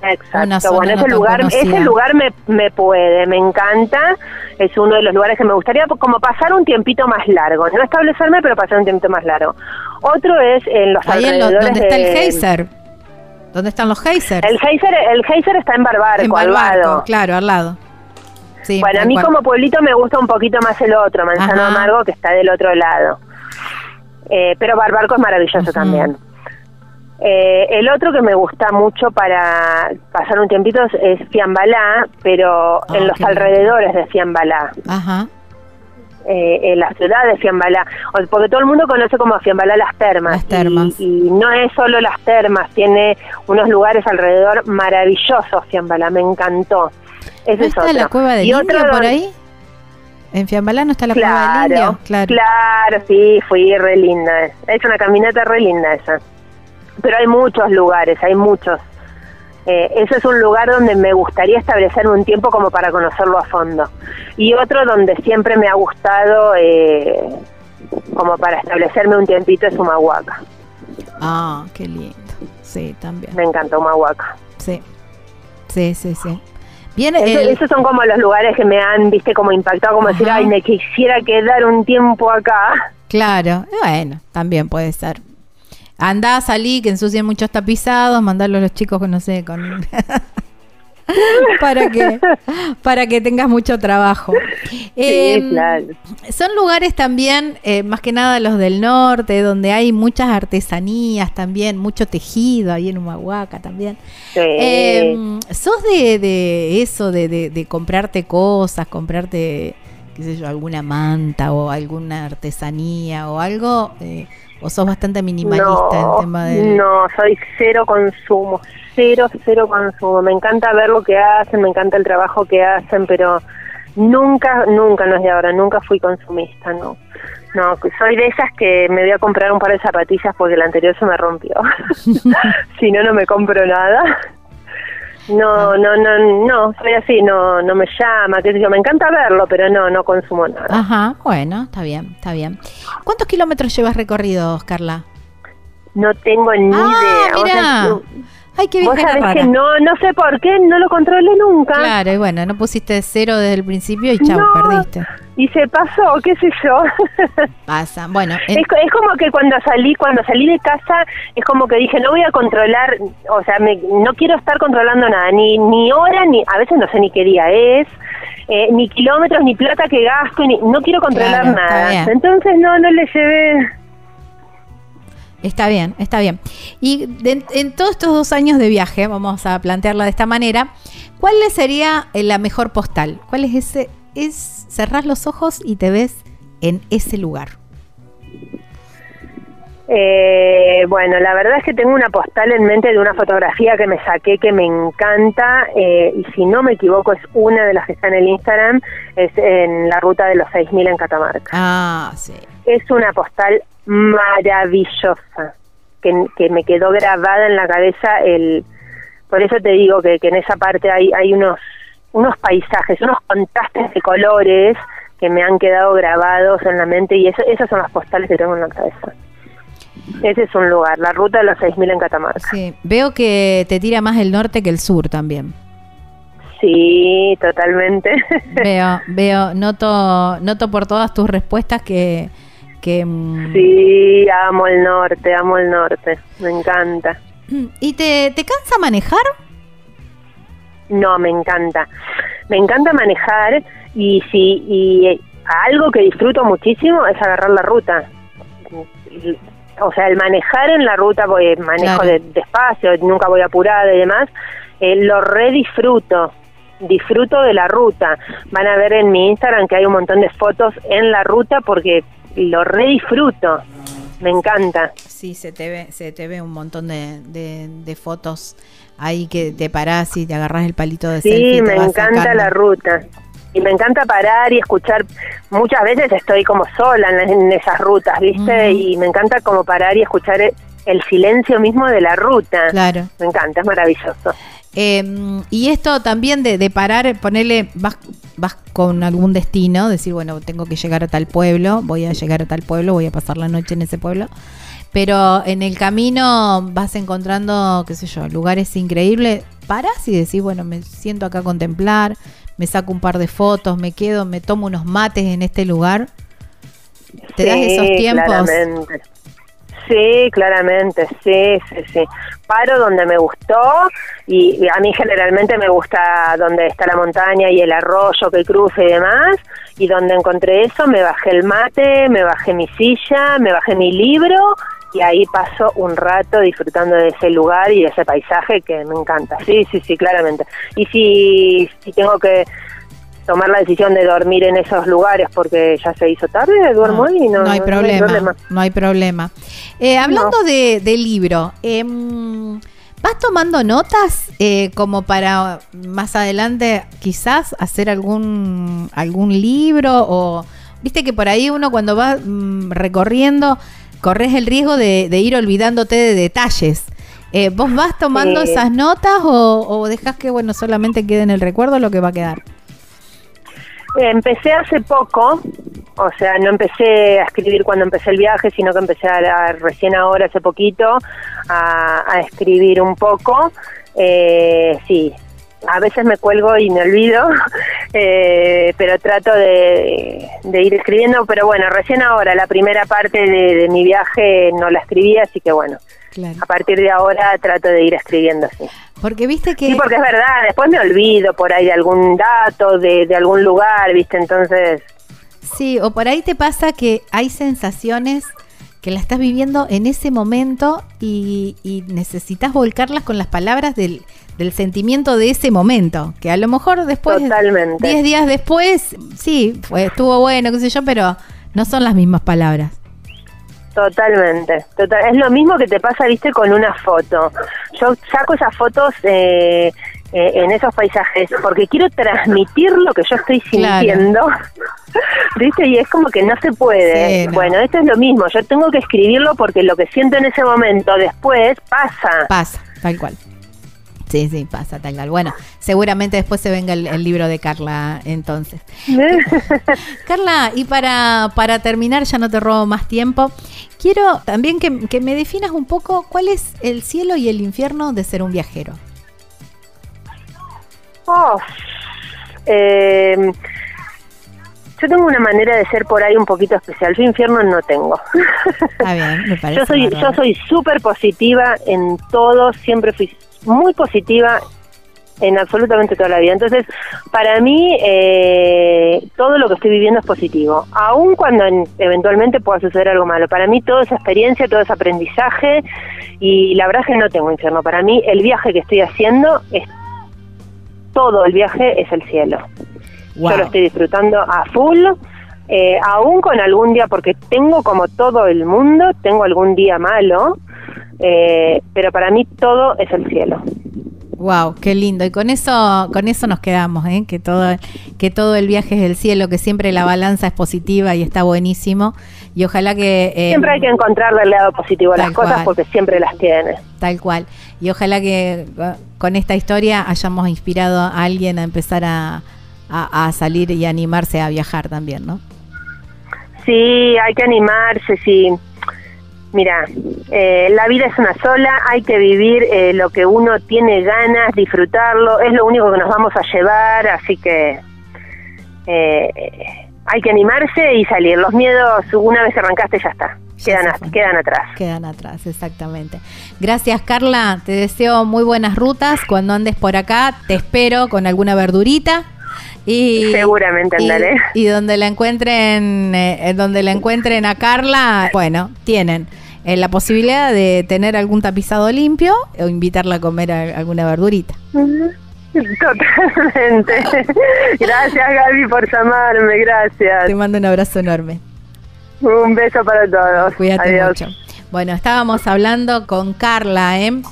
Exacto, bueno, no ese lugar, conocida. ese lugar me, me puede, me encanta, es uno de los lugares que me gustaría como pasar un tiempito más largo, no establecerme, pero pasar un tiempito más largo. Otro es en los Ahí en lo- alrededores donde está el geyser. ¿Dónde están los geysers? El geyser, el geyser está en Barbarco, en al Barbarco, lado. claro, al lado. Sí, bueno, a mí cual. como pueblito me gusta un poquito más el otro, Manzano Ajá. Amargo, que está del otro lado. Eh, pero Barbarco es maravilloso también. Eh, el otro que me gusta mucho para pasar un tiempito es, Fiambalá, pero Ah, en los lindo. alrededores de Fiambalá, Ajá. eh, en la ciudad de Fiambalá, porque todo el mundo conoce como Fiambalá las termas. Las termas. Y, y no es solo las termas, tiene unos lugares alrededor maravillosos Fiambalá, me encantó. Ese ¿No es está otro. la cueva del Y indio por donde- ahí? ¿En Fiambalá no está la cueva del Claro, indio? Claro. claro, sí, fui re linda. Es, una caminata re linda esa. Pero hay muchos lugares, hay muchos. Eh, ese es un lugar donde me gustaría establecerme un tiempo como para conocerlo a fondo. Y otro donde siempre me ha gustado eh, como para establecerme un tiempito es Humahuaca. Ah, qué lindo. Sí, también. Me encanta Humahuaca. Sí. Sí, sí, sí. Bien, Eso- el- esos son como los lugares que me han, viste, como impactado, como decir, ay, me quisiera quedar un tiempo acá. claro. Bueno, también puede ser. Andá, salí, que ensucien muchos tapizados, mandarlo a los chicos con, no sé, con... para que para que tengas mucho trabajo. Em, claro. Son lugares también, eh, más que nada los del norte, donde hay muchas artesanías también, mucho tejido ahí en Humahuaca también. Sí. Em, ¿Sos de, de eso, de, de- de comprarte cosas, comprarte, qué sé yo, alguna manta o alguna artesanía o algo? Eh, ¿O sos bastante minimalista no, en tema de...? No, soy cero consumo, cero, cero consumo. Me encanta ver lo que hacen, me encanta el trabajo que hacen, pero nunca, nunca, no es de ahora, nunca fui consumista, no. No, soy de esas que me voy a comprar un par de zapatillas porque la anterior se me rompió. si no, no me compro nada. No, no, no, no, soy así, no, no me llama, qué sé yo, me encanta verlo, pero no, no consumo nada. Ajá, bueno, está bien, está bien. ¿Cuántos kilómetros llevas recorridos, Carla? No tengo ni ah, idea. Mira. Ay, qué. Vos sabés que no, no sé por qué, no lo controlé nunca. Claro, y bueno, no pusiste cero desde el principio y chao, perdiste. Y se pasó, qué sé yo. Pasa, bueno. Es, es, como que cuando salí, cuando salí de casa, es como que dije, no voy a controlar, o sea, me, no quiero estar controlando nada, ni, ni hora, ni, a veces no sé ni qué día es, eh, ni kilómetros, ni plata que gasto, ni, no quiero controlar nada. Entonces no, no le llevé Está bien, está bien. Y en todos estos dos años de viaje, vamos a plantearla de esta manera, ¿cuál sería eh, la mejor postal? ¿Cuál es ese? Es cerrar los ojos y te ves en ese lugar. Eh, bueno, la verdad es que tengo una postal en mente de una fotografía que me saqué que me encanta eh, y si no me equivoco es una de las que está en el Instagram, es en la ruta de los 6000 en Catamarca. Ah, sí. Es una postal maravillosa que, que me quedó grabada en la cabeza el por eso te digo que, que en esa parte hay, hay unos unos paisajes, unos contrastes de colores que me han quedado grabados en la mente y eso, esas son las postales que tengo en la cabeza. Ese es un lugar, la ruta de los 6.000 en Catamarca. Sí, veo que te tira más el norte que el sur también. Sí, totalmente. Veo, veo, noto, noto por todas tus respuestas que, que mm, sí, amo el norte, amo el norte, me encanta. ¿Y te, te cansa manejar? No, me encanta. Me encanta manejar y si y algo que disfruto muchísimo es agarrar la ruta o sea, el manejar en la ruta, porque manejo de, despacio, nunca voy apurada y demás, eh, lo redisfruto, disfruto de la ruta. Van a ver en mi Instagram que hay un montón de fotos en la ruta porque lo redisfruto. Me encanta. Sí, se te ve, se te ve un montón de, de, fotos ahí que te parás y te agarras el palito de Sí, me encanta la ruta y me encanta parar y escuchar. Muchas veces estoy como sola en, esas rutas, ¿viste? Y me encanta como parar y escuchar el, silencio mismo de la ruta. Claro. Me encanta, es maravilloso. Em, y esto también de, de, parar, ponerle, vas, vas con algún destino, decir, bueno, tengo que llegar a tal pueblo, voy a llegar a tal pueblo, voy a pasar la noche en ese pueblo. Pero en el camino vas encontrando, qué sé yo, lugares increíbles. Paras y decís, bueno, me siento acá a contemplar, me saco un par de fotos, me quedo, me tomo unos mates en este lugar. ¿Te das esos tiempos? Claramente. Sí, claramente, sí, sí, sí. Paro donde me gustó y, a mí generalmente me gusta donde está la montaña y el arroyo que cruce y demás. Y donde encontré eso me bajé el mate, me bajé mi silla, me bajé mi libro y ahí paso un rato disfrutando de ese lugar y de ese paisaje que me encanta. Sí, sí, sí, claramente. Y si, si tengo que tomar la decisión de dormir en esos lugares porque ya se hizo tarde, duermo no, y no, no, hay, problema, no hay problema. Eh, hablando de, libro, eh, ¿vas tomando notas eh, como para más adelante quizás hacer algún, algún libro o... Viste que por ahí uno cuando va mm, recorriendo corres el riesgo de, ir olvidándote de detalles. Eh, ¿Vos vas tomando esas notas o, o dejas que bueno solamente quede en el recuerdo lo que va a quedar? Empecé hace poco, o sea, no empecé a escribir cuando empecé el viaje, sino que empecé a, recién ahora, hace poquito, a, escribir un poco. Eh, sí, a veces me cuelgo y me olvido, eh, pero trato de, ir escribiendo. Pero bueno, recién ahora, la primera parte de, mi viaje no la escribí, así que bueno, a partir de ahora trato de ir escribiendo así. Porque viste que... Sí, porque es verdad, después me olvido por ahí de algún dato, de, de algún lugar, viste, entonces... Sí, o por ahí te pasa que hay sensaciones que la estás viviendo en ese momento y, y necesitas volcarlas con las palabras del, del sentimiento de ese momento, que a lo mejor después, Totalmente. 10 días después, sí, estuvo bueno, qué sé yo, pero no son las mismas palabras. Totalmente, total. es lo mismo que te pasa, viste, con una foto. Yo saco esas fotos eh, eh, en esos paisajes porque quiero transmitir lo que yo estoy Claro. sintiendo, viste, y es como que no se puede. Sí, no. Bueno, esto es lo mismo, yo tengo que escribirlo porque lo que siento en ese momento después pasa. Pasa, tal cual. Sí, sí, pasa tal cual. Bueno, seguramente después se venga el, el libro de Carla entonces. Carla, y para, para terminar, ya no te robo más tiempo, quiero también que, que me definas un poco cuál es el cielo y el infierno de ser un viajero. Oh, eh, yo tengo una manera de ser por ahí un poquito especial. Yo infierno no tengo. Está bien, me parece. yo soy yo soy súper positiva en todo. Siempre fui muy positiva en absolutamente toda la vida. Entonces, para mí, eh, todo lo que estoy viviendo es positivo. Aun cuando en- eventualmente pueda suceder algo malo. Para mí, toda esa experiencia, todo ese aprendizaje, y la verdad es que no tengo infierno. Para mí, el viaje que estoy haciendo es todo el viaje es el cielo. Wow. Yo lo estoy disfrutando a full, eh, aún con algún día, porque tengo como todo el mundo, tengo algún día malo, eh, pero para mí todo es el cielo. Wow, qué lindo. Y con eso, con eso nos quedamos, ¿eh? que todo, que todo el viaje es del cielo, que siempre la balanza es positiva y está buenísimo. Y ojalá que eh, Siempre hay que encontrarle el lado positivo a las cosas porque siempre las tiene. Tal cual. Y ojalá que con esta historia hayamos inspirado a alguien a empezar a, a- a salir y animarse a viajar también, ¿no? Sí, hay que animarse, sí. Mira, eh, la vida es una sola, hay que vivir eh, lo que uno tiene ganas, disfrutarlo, es lo único que nos vamos a llevar, así que eh, hay que animarse y salir. Los miedos, una vez arrancaste, ya está, quedan, quedan atrás. Quedan atrás, exactamente. Gracias, Carla. Te deseo muy buenas rutas. Cuando andes por acá, te espero con alguna verdurita. Y, Seguramente y- andaré. Y, donde la encuentren, eh, donde la encuentren a Carla, bueno, tienen eh, la posibilidad de tener algún tapizado limpio o invitarla a comer a- alguna verdurita. Totalmente. Gracias Gaby por llamarme, Te gracias. mando un abrazo enorme. Un beso para todos. Cuídate Adiós. mucho. Bueno, estábamos hablando con Carla, ¿eh?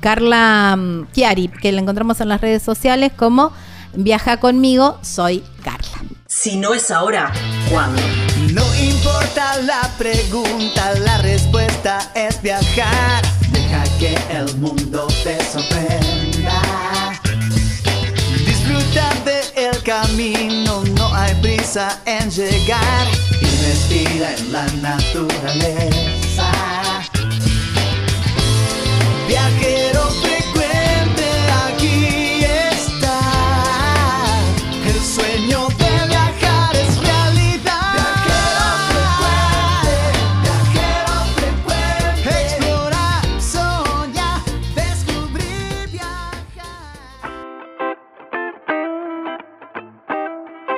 Carla mm, Chiari, que la encontramos en las redes sociales como Viaja conmigo, soy Carla. Si no es ahora, ¿cuándo? No importa la pregunta, la respuesta es viajar. Deja que el mundo te sorprenda. Disfruta del camino, no hay prisa en llegar. Y respira en la naturaleza.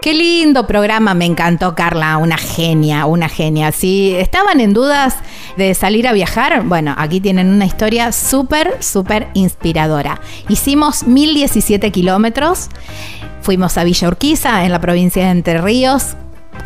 Qué lindo programa, me encantó Carla, una genia, una genia. Si estaban en dudas de salir a viajar, bueno, aquí tienen una historia súper, súper inspiradora. Hicimos 1017 kilómetros, fuimos a Villa Urquiza, en la provincia de Entre Ríos.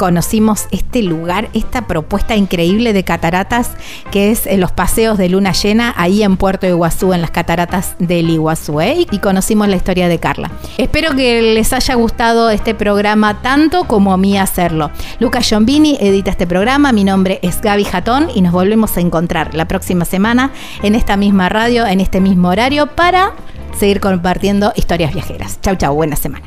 Conocimos este lugar, esta propuesta increíble de cataratas que es eh, los paseos de luna llena ahí en Puerto Iguazú, en las cataratas del Iguazú, ¿eh? y conocimos la historia de Carla. Espero que les haya gustado este programa tanto como a mí hacerlo. Lucas Giombini edita este programa, mi nombre es Gaby Jatón y nos volvemos a encontrar la próxima semana en esta misma radio, en este mismo horario, para seguir compartiendo historias viajeras. Chau, chau, buena semana.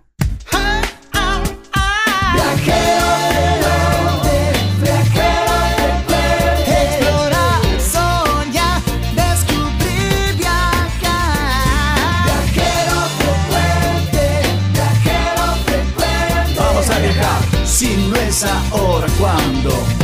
Si no es